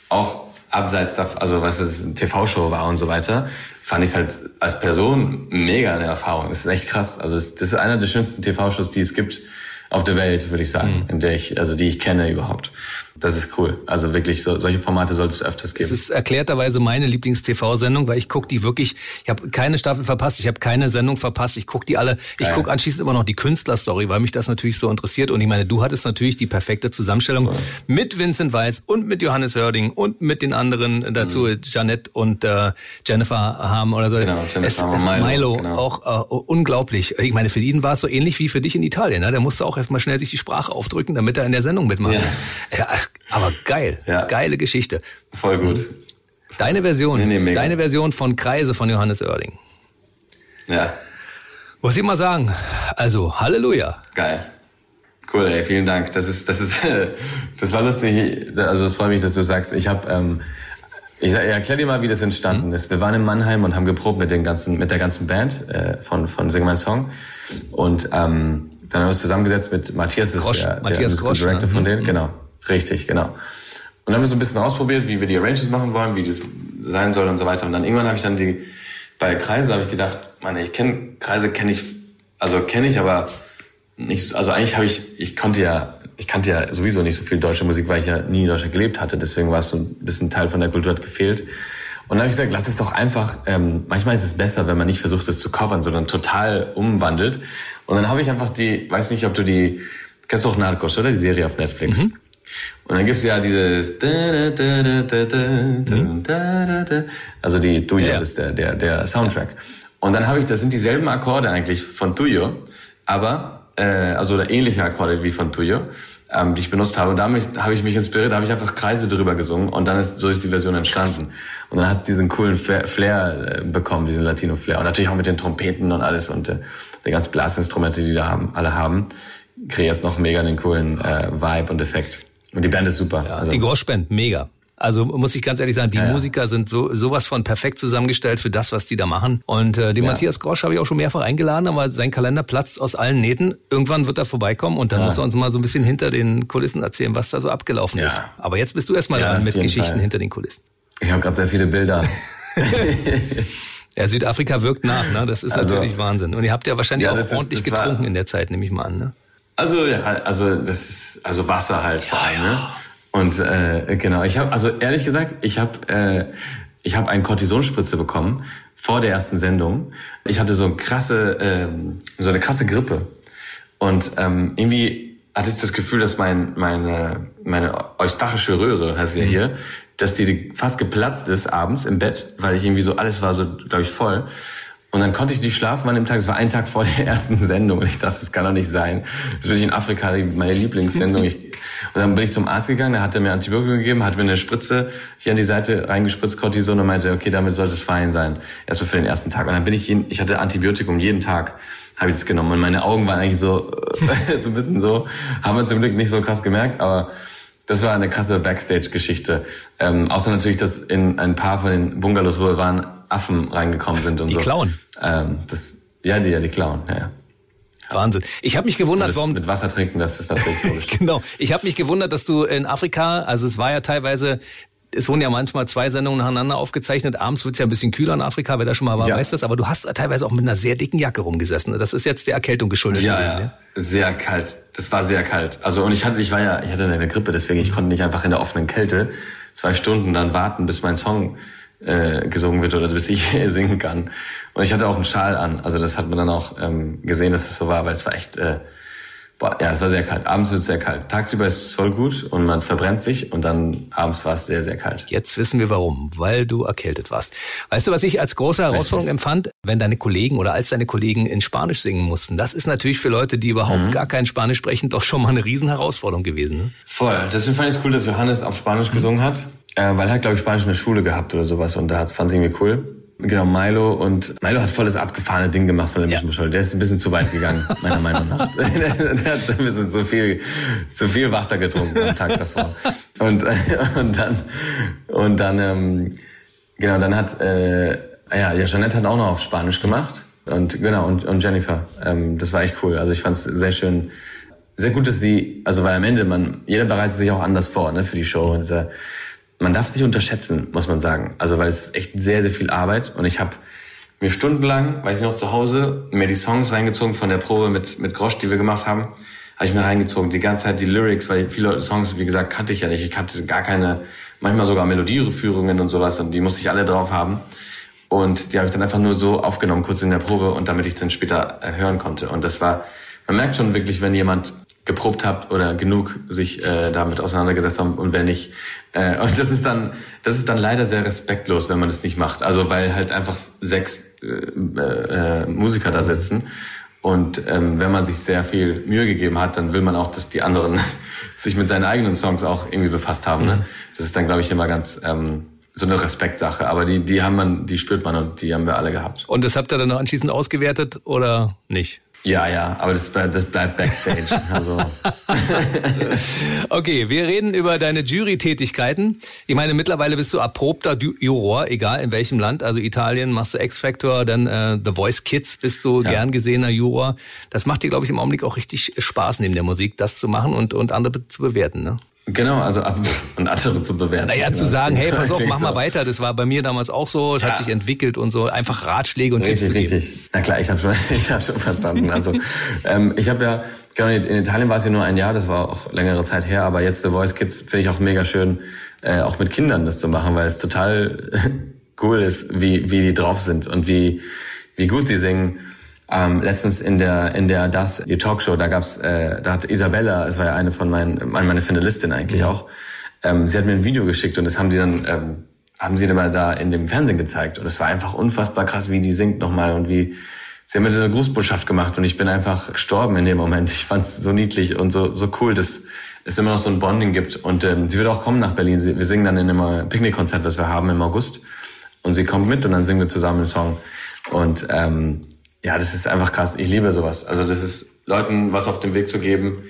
auch abseits davon, also was es eine TV-Show war und so weiter, fand ich halt als Person mega eine Erfahrung. Das ist echt krass. Also es, das ist einer der schönsten TV-Shows, die es gibt auf der Welt, würde ich sagen, mhm. in der ich, also die ich kenne überhaupt. Das ist cool. Also wirklich, so, solche Formate sollte es öfters geben. Das ist erklärterweise meine Lieblings-TV-Sendung, weil ich gucke die wirklich, ich habe keine Staffel verpasst, ich habe keine Sendung verpasst, ich gucke die alle, ich gucke anschließend immer noch die Künstlerstory, weil mich das natürlich so interessiert. Und ich meine, du hattest natürlich die perfekte Zusammenstellung cool. mit Vincent Weiss und mit Johannes Hörding und mit den anderen dazu, mhm. Janette und äh, Jennifer haben oder so. Genau, Jennifer es, Milo. Milo genau. auch äh, unglaublich. Ich meine, für ihn war es so ähnlich wie für dich in Italien. Ne? Der musste auch erstmal schnell sich die Sprache aufdrücken, damit er in der Sendung mitmacht. Ja. ja aber geil. Ja. Geile Geschichte. Voll gut. Deine Version, nee, nee, deine Version von Kreise von Johannes Oerding. Ja. Muss ich mal sagen. Also, Halleluja. Geil. Cool, ey, vielen Dank. Das ist, das ist, (laughs) das war lustig. Also, es freut mich, dass du sagst. Ich habe, ähm, ich, ich erklär dir mal, wie das entstanden mhm. ist. Wir waren in Mannheim und haben geprobt mit den ganzen, mit der ganzen Band äh, von von Sing mein Song und ähm, dann haben wir uns zusammengesetzt mit Matthias, das ist der, Matthias der Grosch, Director ne? von denen, mhm. genau. Richtig, genau. Und dann haben wir so ein bisschen ausprobiert, wie wir die Arrangements machen wollen, wie das sein soll und so weiter. Und dann irgendwann habe ich dann die, bei Kreise habe ich gedacht, meine, ich kenne, Kreise kenne ich, also kenne ich, aber nicht, also eigentlich habe ich, ich konnte ja, ich kannte ja sowieso nicht so viel deutsche Musik, weil ich ja nie in Deutschland gelebt hatte. Deswegen war es so ein bisschen Teil von der Kultur hat gefehlt. Und dann habe ich gesagt, lass es doch einfach, ähm, manchmal ist es besser, wenn man nicht versucht, es zu covern, sondern total umwandelt. Und dann habe ich einfach die, weiß nicht, ob du die, kennst du auch Narcos, oder? Die Serie auf Netflix. Mhm. Und dann gibt's ja dieses also die Tuyo ja. ist der, der, der Soundtrack. Und dann habe ich, das sind dieselben Akkorde eigentlich von Tuyo, aber äh, also ähnliche Akkorde wie von Tuyo, ähm, die ich benutzt habe. Und damit habe ich mich inspiriert, da habe ich einfach Kreise drüber gesungen und dann ist so ist die Version entstanden. Und dann hat es diesen coolen Flair bekommen, diesen Latino-Flair. Und natürlich auch mit den Trompeten und alles und äh, die ganzen Blasinstrumente, die da haben, alle haben, kreiert es noch mega den coolen äh, Vibe und Effekt. Und die Band ist super. Ja, also. Die Groschband, mega. Also muss ich ganz ehrlich sagen, die ja, Musiker sind so sowas von perfekt zusammengestellt für das, was die da machen. Und äh, den ja. Matthias Grosch habe ich auch schon mehrfach eingeladen, aber sein Kalender platzt aus allen Nähten. Irgendwann wird er vorbeikommen und dann muss er uns mal so ein bisschen hinter den Kulissen erzählen, was da so abgelaufen ist. Aber jetzt bist du erstmal dran mit Geschichten Fall. hinter den Kulissen. Ich habe gerade sehr viele Bilder. (laughs) (laughs) ja, Südafrika wirkt nach, ne? Das ist also, natürlich Wahnsinn. Und ihr habt ja wahrscheinlich auch ordentlich ist, getrunken in der Zeit, nehme ich mal an, ne? Also ja, also das ist also Wasser halt ja, allem, ne? Und äh, genau, ich habe also ehrlich gesagt, ich habe äh, ich habe eine Kortisonspritze bekommen vor der ersten Sendung. Ich hatte so eine krasse ähm, so eine krasse Grippe und ähm, irgendwie hatte ich das Gefühl, dass mein meine meine eustachische Röhre heißt ja mhm. hier, dass die fast geplatzt ist abends im Bett, weil ich irgendwie so alles war so glaube ich voll. Und dann konnte ich nicht schlafen an dem Tag. Es war ein Tag vor der ersten Sendung. Und ich dachte, das kann doch nicht sein. Jetzt bin ich in Afrika, meine Lieblingssendung. Ich, und dann bin ich zum Arzt gegangen, der hatte mir Antibiotika gegeben, hat mir eine Spritze hier an die Seite reingespritzt, Cortison, und meinte, okay, damit sollte es fein sein. Erstmal für den ersten Tag. Und dann bin ich, ich hatte Antibiotikum jeden Tag habe ich das genommen. Und meine Augen waren eigentlich so, (laughs) so ein bisschen so, haben wir zum Glück nicht so krass gemerkt, aber das war eine krasse Backstage-Geschichte. Ähm, außer natürlich, dass in ein paar von den Bungalows, wo wir waren, Affen reingekommen sind und die so. Die klauen. Ähm, das, ja, die, ja, die klauen, ja. ja. Wahnsinn. Ich habe mich gewundert, warum mit Wasser trinken, das ist natürlich (laughs) genau. Ich habe mich gewundert, dass du in Afrika, also es war ja teilweise es wurden ja manchmal zwei Sendungen nacheinander aufgezeichnet. Abends wird's ja ein bisschen kühler in Afrika, wer da schon mal war, ja. weiß das. Aber du hast teilweise auch mit einer sehr dicken Jacke rumgesessen. Das ist jetzt der Erkältung geschuldet. Ja, ja. Ne? Sehr kalt. Das war sehr kalt. Also und ich hatte, ich war ja, ich hatte eine Grippe, deswegen ich konnte nicht einfach in der offenen Kälte zwei Stunden dann warten, bis mein Song äh, gesungen wird oder bis ich (laughs) singen kann. Und ich hatte auch einen Schal an. Also das hat man dann auch ähm, gesehen, dass es so war, weil es war echt äh, Boah, ja, es war sehr kalt. Abends wird es sehr kalt. Tagsüber ist es voll gut und man verbrennt sich und dann abends war es sehr, sehr kalt. Jetzt wissen wir warum, weil du erkältet warst. Weißt du, was ich als große Herausforderung Richtig. empfand, wenn deine Kollegen oder als deine Kollegen in Spanisch singen mussten? Das ist natürlich für Leute, die überhaupt mhm. gar kein Spanisch sprechen, doch schon mal eine Riesenherausforderung gewesen. Ne? Voll. Deswegen fand ich es cool, dass Johannes auf Spanisch mhm. gesungen hat, äh, weil er hat, glaube ich, Spanisch in der Schule gehabt oder sowas und da fand es irgendwie cool. Genau, Milo und Milo hat voll das abgefahrene Ding gemacht von der ja. Der ist ein bisschen zu weit gegangen, (laughs) meiner Meinung nach. (laughs) der hat ein bisschen zu viel, zu viel Wasser getrunken am Tag davor. Und, und dann, und dann, ähm, genau, dann hat, äh, ja, ja, Jeanette hat auch noch auf Spanisch gemacht. Und genau, und, und Jennifer. Ähm, das war echt cool. Also ich fand es sehr schön, sehr gut, dass sie, also weil am Ende man, jeder bereitet sich auch anders vor, ne, für die Show. Und äh, man darf es nicht unterschätzen, muss man sagen. Also weil es ist echt sehr, sehr viel Arbeit und ich habe mir stundenlang, weiß ich noch, zu Hause mir die Songs reingezogen von der Probe mit, mit Grosch, die wir gemacht haben, habe ich mir reingezogen, die ganze Zeit die Lyrics, weil viele Songs, wie gesagt, kannte ich ja nicht. Ich kannte gar keine, manchmal sogar Melodieführungen und sowas und die musste ich alle drauf haben. Und die habe ich dann einfach nur so aufgenommen, kurz in der Probe und damit ich dann später äh, hören konnte. Und das war, man merkt schon wirklich, wenn jemand geprobt habt oder genug sich äh, damit auseinandergesetzt haben und wenn nicht. Äh, und das ist dann, das ist dann leider sehr respektlos, wenn man das nicht macht. Also weil halt einfach sechs äh, äh, Musiker da sitzen und ähm, wenn man sich sehr viel Mühe gegeben hat, dann will man auch, dass die anderen (laughs) sich mit seinen eigenen Songs auch irgendwie befasst haben. Ne? Mhm. Das ist dann, glaube ich, immer ganz ähm, so eine Respektsache. Aber die, die haben man, die spürt man und die haben wir alle gehabt. Und das habt ihr dann noch anschließend ausgewertet oder nicht? Ja, ja, aber das, das bleibt Backstage. (laughs) Also. okay, wir reden über deine Jury-Tätigkeiten. Ich meine, mittlerweile bist du erprobter Juror, egal in welchem Land. Also Italien machst du X-Factor, dann äh, The Voice Kids bist du ja. gern gesehener Juror. Das macht dir, glaube ich, im Augenblick auch richtig Spaß neben der Musik, das zu machen und, und andere zu bewerten. Ne? Genau, also ab und andere zu bewerten. Naja, zu sagen, hey, pass auf, mach mal weiter. Das war bei mir damals auch so, es ja. hat sich entwickelt und so. Einfach Ratschläge und richtig, Tipps zu geben. Richtig, Na klar, ich habe schon, (laughs) ich hab schon verstanden. Also ähm, ich habe ja, genau, in Italien war es ja nur ein Jahr, das war auch längere Zeit her, aber jetzt The Voice Kids finde ich auch mega schön, äh, auch mit Kindern das zu machen, weil es total (laughs) cool ist, wie, wie die drauf sind und wie, wie gut sie singen. Ähm, letztens in der in der das die Talkshow, da gab's, äh, da hat Isabella, es war ja eine von meinen meine Finalistin eigentlich auch. Ähm, sie hat mir ein Video geschickt und das haben die dann ähm, haben sie dann mal da in dem Fernsehen gezeigt und es war einfach unfassbar krass, wie die singt nochmal und wie sie haben mir so eine Grußbotschaft gemacht und ich bin einfach gestorben in dem Moment. Ich fand's so niedlich und so so cool, dass es immer noch so ein Bonding gibt und ähm, sie wird auch kommen nach Berlin. Sie, wir singen dann in einem Picknickkonzert, was wir haben im August und sie kommt mit und dann singen wir zusammen einen Song und ähm, ja, das ist einfach krass. Ich liebe sowas. Also das ist Leuten was auf den Weg zu geben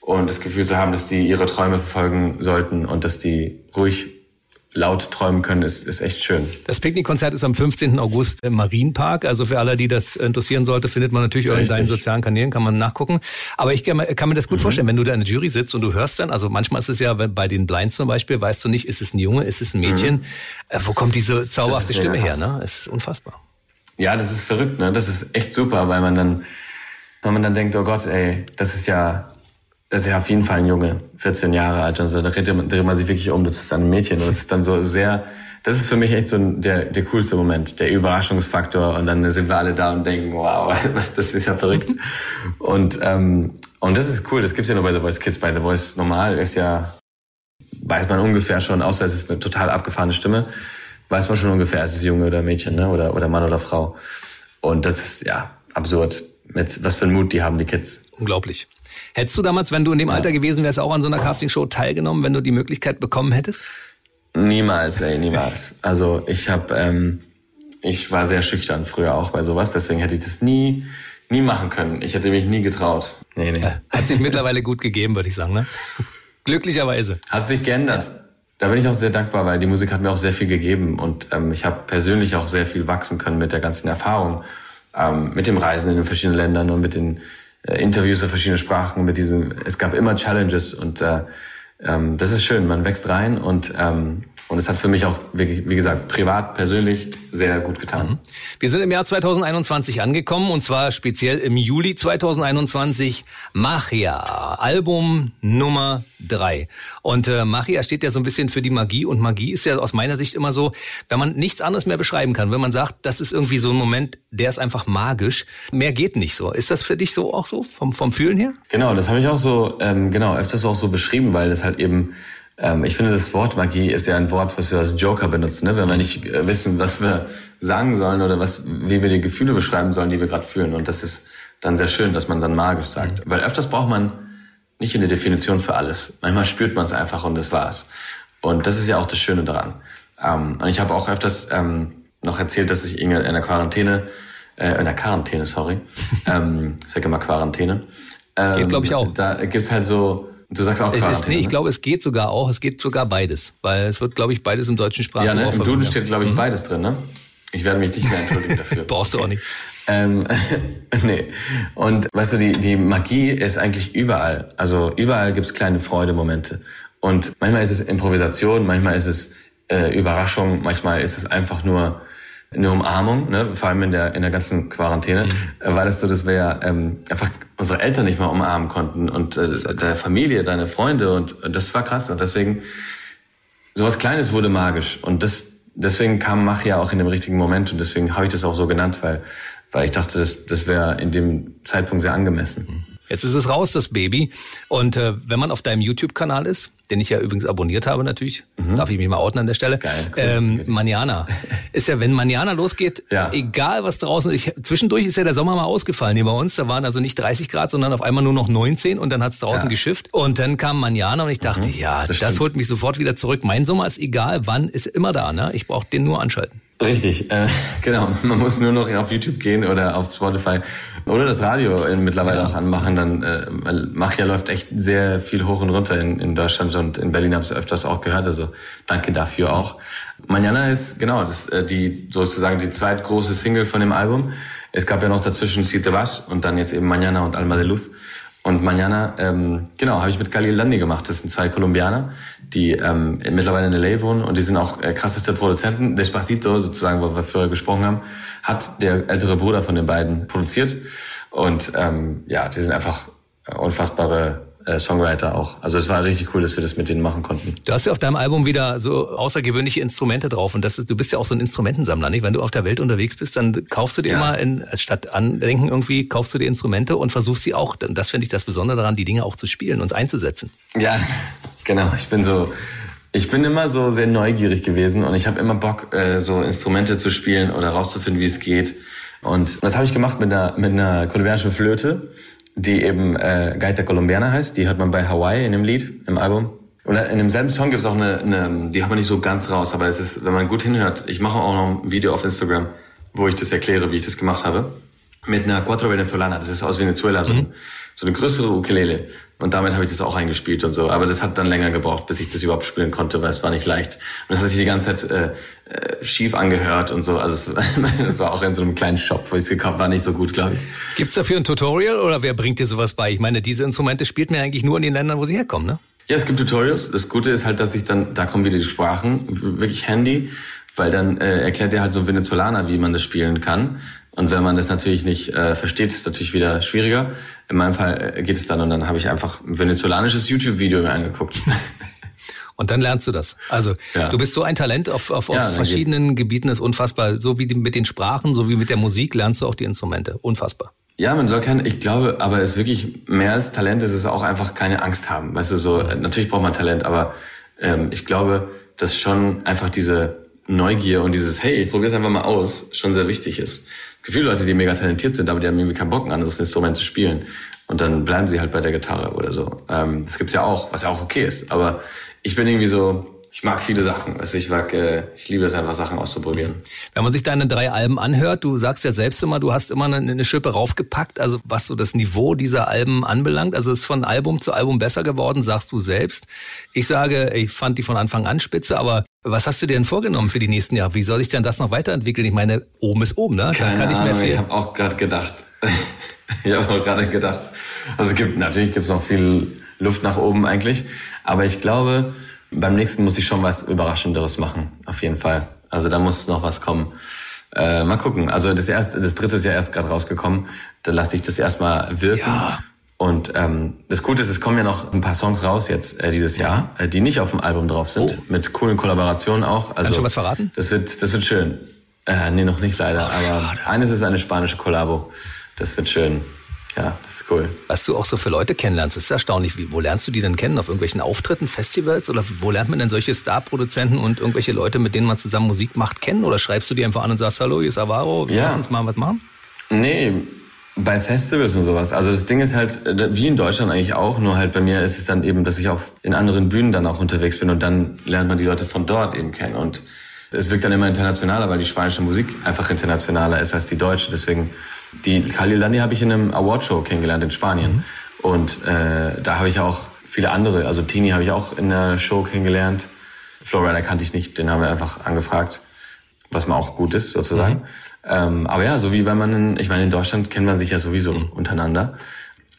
und das Gefühl zu haben, dass die ihre Träume verfolgen sollten und dass die ruhig laut träumen können, ist, ist echt schön. Das Picknickkonzert ist am 15. August im Marienpark. Also für alle, die das interessieren sollte, findet man natürlich Richtig. in deinen sozialen Kanälen, kann man nachgucken. Aber ich kann, kann mir das gut mhm. vorstellen, wenn du da in der Jury sitzt und du hörst dann, also manchmal ist es ja bei den Blinds zum Beispiel, weißt du nicht, ist es ein Junge, ist es ein Mädchen? Mhm. Äh, wo kommt diese zauberhafte Stimme her? Ne? Es ist unfassbar. Ja, das ist verrückt, ne? Das ist echt super, weil man dann, weil man dann denkt, oh Gott, ey, das ist ja, das ist ja auf jeden Fall ein Junge, 14 Jahre alt und so. Da dreht man, dreht man sich wirklich um, das ist dann ein Mädchen. Das ist dann so sehr, das ist für mich echt so der, der coolste Moment, der Überraschungsfaktor. Und dann sind wir alle da und denken, wow, (laughs) das ist ja verrückt. und, ähm, und das ist cool, das gibt's ja nur bei The Voice Kids. Bei The Voice normal ist ja, weiß man ungefähr schon, außer es ist eine total abgefahrene Stimme weiß man schon ungefähr, ist es Junge oder Mädchen, ne? Oder, oder Mann oder Frau. Und das ist ja absurd. Mit was für ein Mut die haben, die Kids. Unglaublich. Hättest du damals, wenn du in dem Alter gewesen wärst, auch an so einer Castingshow teilgenommen, wenn du die Möglichkeit bekommen hättest? Niemals, ey, niemals. (laughs) Also ich habe, ähm, ich war sehr schüchtern früher auch bei sowas, deswegen hätte ich das nie, nie machen können. Ich hätte mich nie getraut. Nee, nee. Hat sich mittlerweile gut gegeben, würde ich sagen, ne? (laughs) Glücklicherweise. Hat sich geändert. Ja. Da bin ich auch sehr dankbar, weil die Musik hat mir auch sehr viel gegeben und ähm, ich habe persönlich auch sehr viel wachsen können mit der ganzen Erfahrung, ähm, mit dem Reisen in den verschiedenen Ländern und mit den äh, Interviews in verschiedenen Sprachen. Mit diesen, es gab immer Challenges und äh, ähm, das ist schön. Man wächst rein und ähm, Und es hat für mich auch, wie, wie gesagt, privat, persönlich sehr gut getan. Mhm. Wir sind im Jahr 2021 angekommen und zwar speziell im Juli 2021 Machia, Album Nummer drei. Und äh, Machia steht ja so ein bisschen für die Magie und Magie ist ja aus meiner Sicht immer so, wenn man nichts anderes mehr beschreiben kann, wenn man sagt, das ist irgendwie so ein Moment, der ist einfach magisch, mehr geht nicht so. Ist das für dich so auch so vom, vom Fühlen her? Genau, das habe ich auch so, ähm, genau, öfters auch so beschrieben, weil das halt eben ähm, ich finde, das Wort Magie ist ja ein Wort, was wir als Joker benutzen, ne? wenn wir nicht äh, wissen, was wir sagen sollen oder was, wie wir die Gefühle beschreiben sollen, die wir gerade fühlen. Und das ist dann sehr schön, dass man dann magisch sagt. Mhm. Weil öfters braucht man nicht eine Definition für alles. Manchmal spürt man es einfach und das war's. Und das ist ja auch das Schöne daran. Ähm, und ich habe auch öfters ähm, noch erzählt, dass ich in einer Quarantäne, äh, in der Quarantäne, sorry, (laughs) ähm, ich sage immer Quarantäne. Ähm, geht, glaube ich, auch. Da gibt's halt so Du sagst auch. Es, nee, ich ne? glaube, es geht sogar auch. Es geht sogar beides. Weil es wird, glaube ich, beides im deutschen Sprachraum. Ja, ne? Im Duden steht, glaube ich, mhm. beides drin, ne? Ich werde mich nicht mehr entschuldigen dafür. (laughs) Brauchst du auch nicht. Ähm, (laughs) nee. Und weißt du, die, die Magie ist eigentlich überall. Also überall gibt's kleine Freudemomente. Und manchmal ist es Improvisation, manchmal ist es äh, Überraschung, manchmal ist es einfach nur eine Umarmung, ne? vor allem in der in der ganzen Quarantäne, mhm. Äh, war das so, dass wir ja ähm, einfach unsere Eltern nicht mal umarmen konnten und äh, deine Familie, deine Freunde und, und das war krass und deswegen sowas Kleines wurde magisch und das deswegen kam Mach ja auch in dem richtigen Moment und deswegen habe ich das auch so genannt, weil weil ich dachte, das das wäre in dem Zeitpunkt sehr angemessen. Mhm. Jetzt ist es raus, das Baby. Und äh, wenn man auf deinem YouTube-Kanal ist, den ich ja übrigens abonniert habe natürlich, mhm. darf ich mich mal outen an der Stelle. Geil, cool. ähm, Manjana. Ist ja, wenn Manjana losgeht, ja. egal was draußen ist. Zwischendurch ist ja der Sommer mal ausgefallen hier bei uns. Da waren also nicht 30 Grad, sondern auf einmal nur noch 19 und dann hat es draußen ja. geschifft. Und dann kam Manjana und ich dachte, mhm, ja, das, das holt mich sofort wieder zurück. Mein Sommer ist egal, wann ist immer da. Ne? Ich brauche den nur anschalten. Richtig, äh, (laughs) genau. Man muss nur noch auf YouTube gehen oder auf Spotify oder das Radio mittlerweile ja. auch anmachen. Dann äh, Machia läuft echt sehr viel hoch und runter in, in Deutschland und in Berlin habe ich öfters auch gehört. Also danke dafür auch. Manana ist genau das äh, die sozusagen die zweitgroße Single von dem Album. Es gab ja noch dazwischen Siete Was und dann jetzt eben Manana und Alma de Luz. Und Manana, ähm, genau, habe ich mit Khalil Landi gemacht. Das sind zwei Kolumbianer, die ähm, mittlerweile in L.A. wohnen und die sind auch äh, krasseste Produzenten. Despacito, sozusagen, wo wir vorher gesprochen haben, hat der ältere Bruder von den beiden produziert. Und ähm, ja, die sind einfach unfassbare äh, Songwriter auch. Also es war richtig cool, dass wir das mit denen machen konnten. Du hast ja auf deinem Album wieder so außergewöhnliche Instrumente drauf und das ist, du bist ja auch so ein Instrumentensammler, nicht? Wenn du auf der Welt unterwegs bist, dann kaufst du dir ja. immer in, statt Andenken irgendwie, kaufst du dir Instrumente und versuchst sie auch, das finde ich das Besondere daran, die Dinge auch zu spielen und einzusetzen. Ja, (laughs) genau. Ich bin so, ich bin immer so sehr neugierig gewesen und ich habe immer Bock, äh, so Instrumente zu spielen oder rauszufinden, wie es geht. Und das habe ich gemacht mit einer, mit einer kolumbianischen Flöte die eben äh, Gaita Colombiana heißt. Die hört man bei Hawaii in dem Lied, im Album. Und in demselben Song gibt es auch eine, eine, die haben wir nicht so ganz raus, aber es ist, wenn man gut hinhört, ich mache auch noch ein Video auf Instagram, wo ich das erkläre, wie ich das gemacht habe. Mit einer Cuatro Venezolana, das ist aus Venezuela, so, mhm. so eine größere Ukulele. Und damit habe ich das auch eingespielt und so. Aber das hat dann länger gebraucht, bis ich das überhaupt spielen konnte, weil es war nicht leicht. Und das hat sich die ganze Zeit äh, äh, schief angehört und so. Also (laughs) es, war auch in so einem kleinen Shop, wo ich es gekauft war nicht so gut, glaube ich. Gibt's dafür ein Tutorial oder wer bringt dir sowas bei? Ich meine, diese Instrumente spielt man ja eigentlich nur in den Ländern, wo sie herkommen, ne? Ja, es gibt Tutorials. Das Gute ist halt, dass ich dann, da kommen wieder die Sprachen, wirklich handy, weil dann äh, erklärt dir halt so ein Venezolaner, wie man das spielen kann. Und wenn man das natürlich nicht äh, versteht, ist es natürlich wieder schwieriger. In meinem Fall äh, geht es dann und dann habe ich einfach ein venezolanisches YouTube-Video mir angeguckt. (laughs) Und dann lernst du das. Also ja. du bist so ein Talent auf, auf, auf ja, verschiedenen geht's. Gebieten, ist unfassbar. So wie mit den Sprachen, so wie mit der Musik lernst du auch die Instrumente. Unfassbar. Ja, man soll kein, ich glaube, aber es ist wirklich mehr als Talent, es ist auch einfach keine Angst haben. Weißt du, so, natürlich braucht man Talent, aber ähm, ich glaube, dass schon einfach diese Neugier und dieses, hey, ich probiere es einfach mal aus, schon sehr wichtig ist viele Leute, die mega talentiert sind, aber die haben irgendwie keinen Bock, ein anderes Instrument zu spielen. Und dann bleiben sie halt bei der Gitarre oder so. Ähm, das gibt's ja auch, was ja auch okay ist. Aber ich bin irgendwie so, ich mag viele Sachen. Also ich mag, äh, ich liebe es einfach, Sachen auszuprobieren. Wenn man sich deine drei Alben anhört, du sagst ja selbst immer, du hast immer eine, eine Schippe raufgepackt, also was so das Niveau dieser Alben anbelangt. Also es ist von Album zu Album besser geworden, sagst du selbst. Ich sage, ich fand die von Anfang an spitze, aber was hast du dir denn vorgenommen für die nächsten Jahre? Wie soll sich denn das noch weiterentwickeln? Ich meine, oben ist oben, ne? Keine kann ich mehr viel. (laughs) Ich habe auch gerade gedacht. ich habe auch gerade gedacht. Also es gibt natürlich gibt's noch viel Luft nach oben eigentlich, aber ich glaube, beim nächsten muss ich schon was Überraschenderes machen, auf jeden Fall. Also da muss noch was kommen. Äh, mal gucken. Also das erste, das dritte ist ja erst gerade rausgekommen. Da lasse ich das erstmal wirken. Ja. Und ähm, das Gute ist, es kommen ja noch ein paar Songs raus jetzt äh, dieses Jahr, äh, die nicht auf dem Album drauf sind, oh. mit coolen Kollaborationen auch. Also Kannst du schon was verraten? Das wird, das wird schön. Äh, nee, noch nicht leider. Oh, aber schade. eines ist eine spanische Kollabo. Das wird schön. Ja, das ist cool. Was du auch so für Leute kennenlernst, ist erstaunlich. Wie, wo lernst du die denn kennen? Auf irgendwelchen Auftritten, Festivals? Oder wo lernt man denn solche Star-Produzenten und irgendwelche Leute, mit denen man zusammen Musik macht, kennen? Oder schreibst du die einfach an und sagst, hallo, hier ist Avaro, ja. lass uns mal was machen? Nee, bei Festivals und sowas. Also das Ding ist halt, wie in Deutschland eigentlich auch, nur halt bei mir ist es dann eben, dass ich auch in anderen Bühnen dann auch unterwegs bin und dann lernt man die Leute von dort eben kennen. Und es wirkt dann immer internationaler, weil die spanische Musik einfach internationaler ist als die deutsche. Deswegen die Khalil Landi habe ich in einem Awardshow kennengelernt in Spanien. Mhm. Und äh, da habe ich auch viele andere, also Tini habe ich auch in der Show kennengelernt. Florida kannte ich nicht, den haben wir einfach angefragt, was man auch gut ist sozusagen. Mhm. Ähm, aber ja, so wie wenn man, in, ich meine, in Deutschland kennt man sich ja sowieso mhm. untereinander.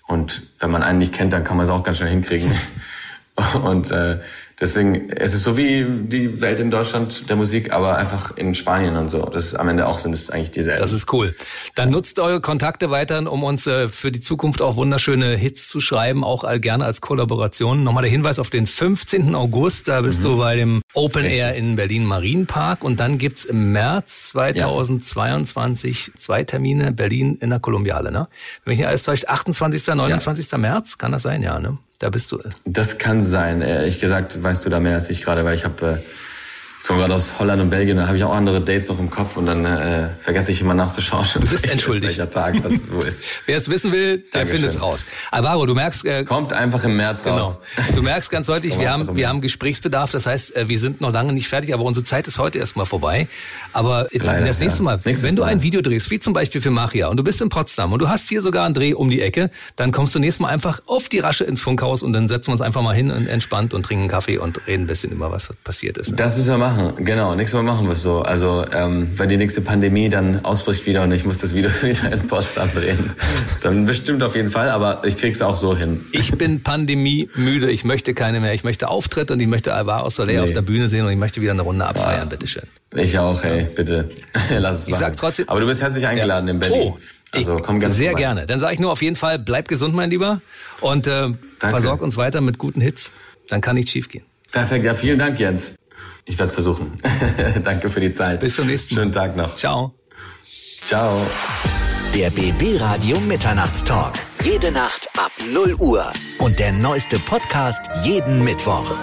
Und wenn man einen nicht kennt, dann kann man es auch ganz schnell hinkriegen. (laughs) Und äh, Deswegen, es ist so wie die Welt in Deutschland der Musik, aber einfach in Spanien und so. Das ist am Ende auch sind es eigentlich dieselben. Das ist cool. Dann nutzt eure Kontakte weiterhin, um uns äh, für die Zukunft auch wunderschöne Hits zu schreiben, auch gerne als Kollaboration. Nochmal der Hinweis auf den 15. August, da bist mhm. du bei dem Open Richtig. Air in Berlin Marienpark und dann gibt's im März 2022 ja. zwei Termine Berlin in der Kolumbiale, ne? Wenn mich nicht alles täuscht, 28. 29. Ja. März, kann das sein, ja, ne? Da bist du. Das kann sein. Ehrlich gesagt weißt du da mehr als ich gerade, weil ich habe äh, ich komme gerade aus Holland und Belgien, da habe ich auch andere Dates noch im Kopf und dann äh, vergesse ich immer nachzuschauen. Du bist (laughs) entschuldigt. Welcher Tag was wo ist. (laughs) Wer es wissen will, der findet es raus. Alvaro, du merkst... Äh, Kommt einfach im März genau. raus. Du merkst ganz deutlich, wir haben, wir haben Gesprächsbedarf. Das heißt, äh, wir sind noch lange nicht fertig, aber unsere Zeit ist heute erstmal vorbei. Aber Leider, das nächste Mal, Nächstes wenn du ein Video drehst, wie zum Beispiel für Machia, und du bist in Potsdam und du hast hier sogar einen Dreh um die Ecke, dann kommst du nächstes Mal einfach auf die Rasche ins Funkhaus und dann setzen wir uns einfach mal hin und entspannt und trinken Kaffee und reden ein bisschen über was passiert ist. Ne? Das müssen wir machen, genau. Nächstes Mal machen wir es so. Also ähm, wenn die nächste Pandemie dann ausbricht wieder und ich muss das Video (laughs) wieder in Post andrehen, dann bestimmt auf jeden Fall, aber ich krieg's auch so hin. Ich bin Pandemie müde, ich möchte keine mehr. Ich möchte Auftritte und ich möchte Alvaro Soler nee. auf der Bühne sehen und ich möchte wieder eine Runde abfeiern, ja. bitteschön. Ich auch, ey, bitte. (laughs) Lass es ich machen. Sag trotzdem, aber du bist herzlich eingeladen ja. in Berlin. Oh. Also komm ganz Sehr vorbei. gerne. Dann sage ich nur auf jeden Fall, bleib gesund, mein Lieber, und äh, versorg uns weiter mit guten Hits. Dann kann nichts schiefgehen. Perfekt, ja, vielen Dank, Jens. Ich werde es versuchen. (laughs) Danke für die Zeit. Bis zum nächsten Mal. Schönen Tag noch. Ciao. Ciao. Der BB Radio Mitternachtstalk. Jede Nacht ab 0 Uhr. Und der neueste Podcast jeden Mittwoch.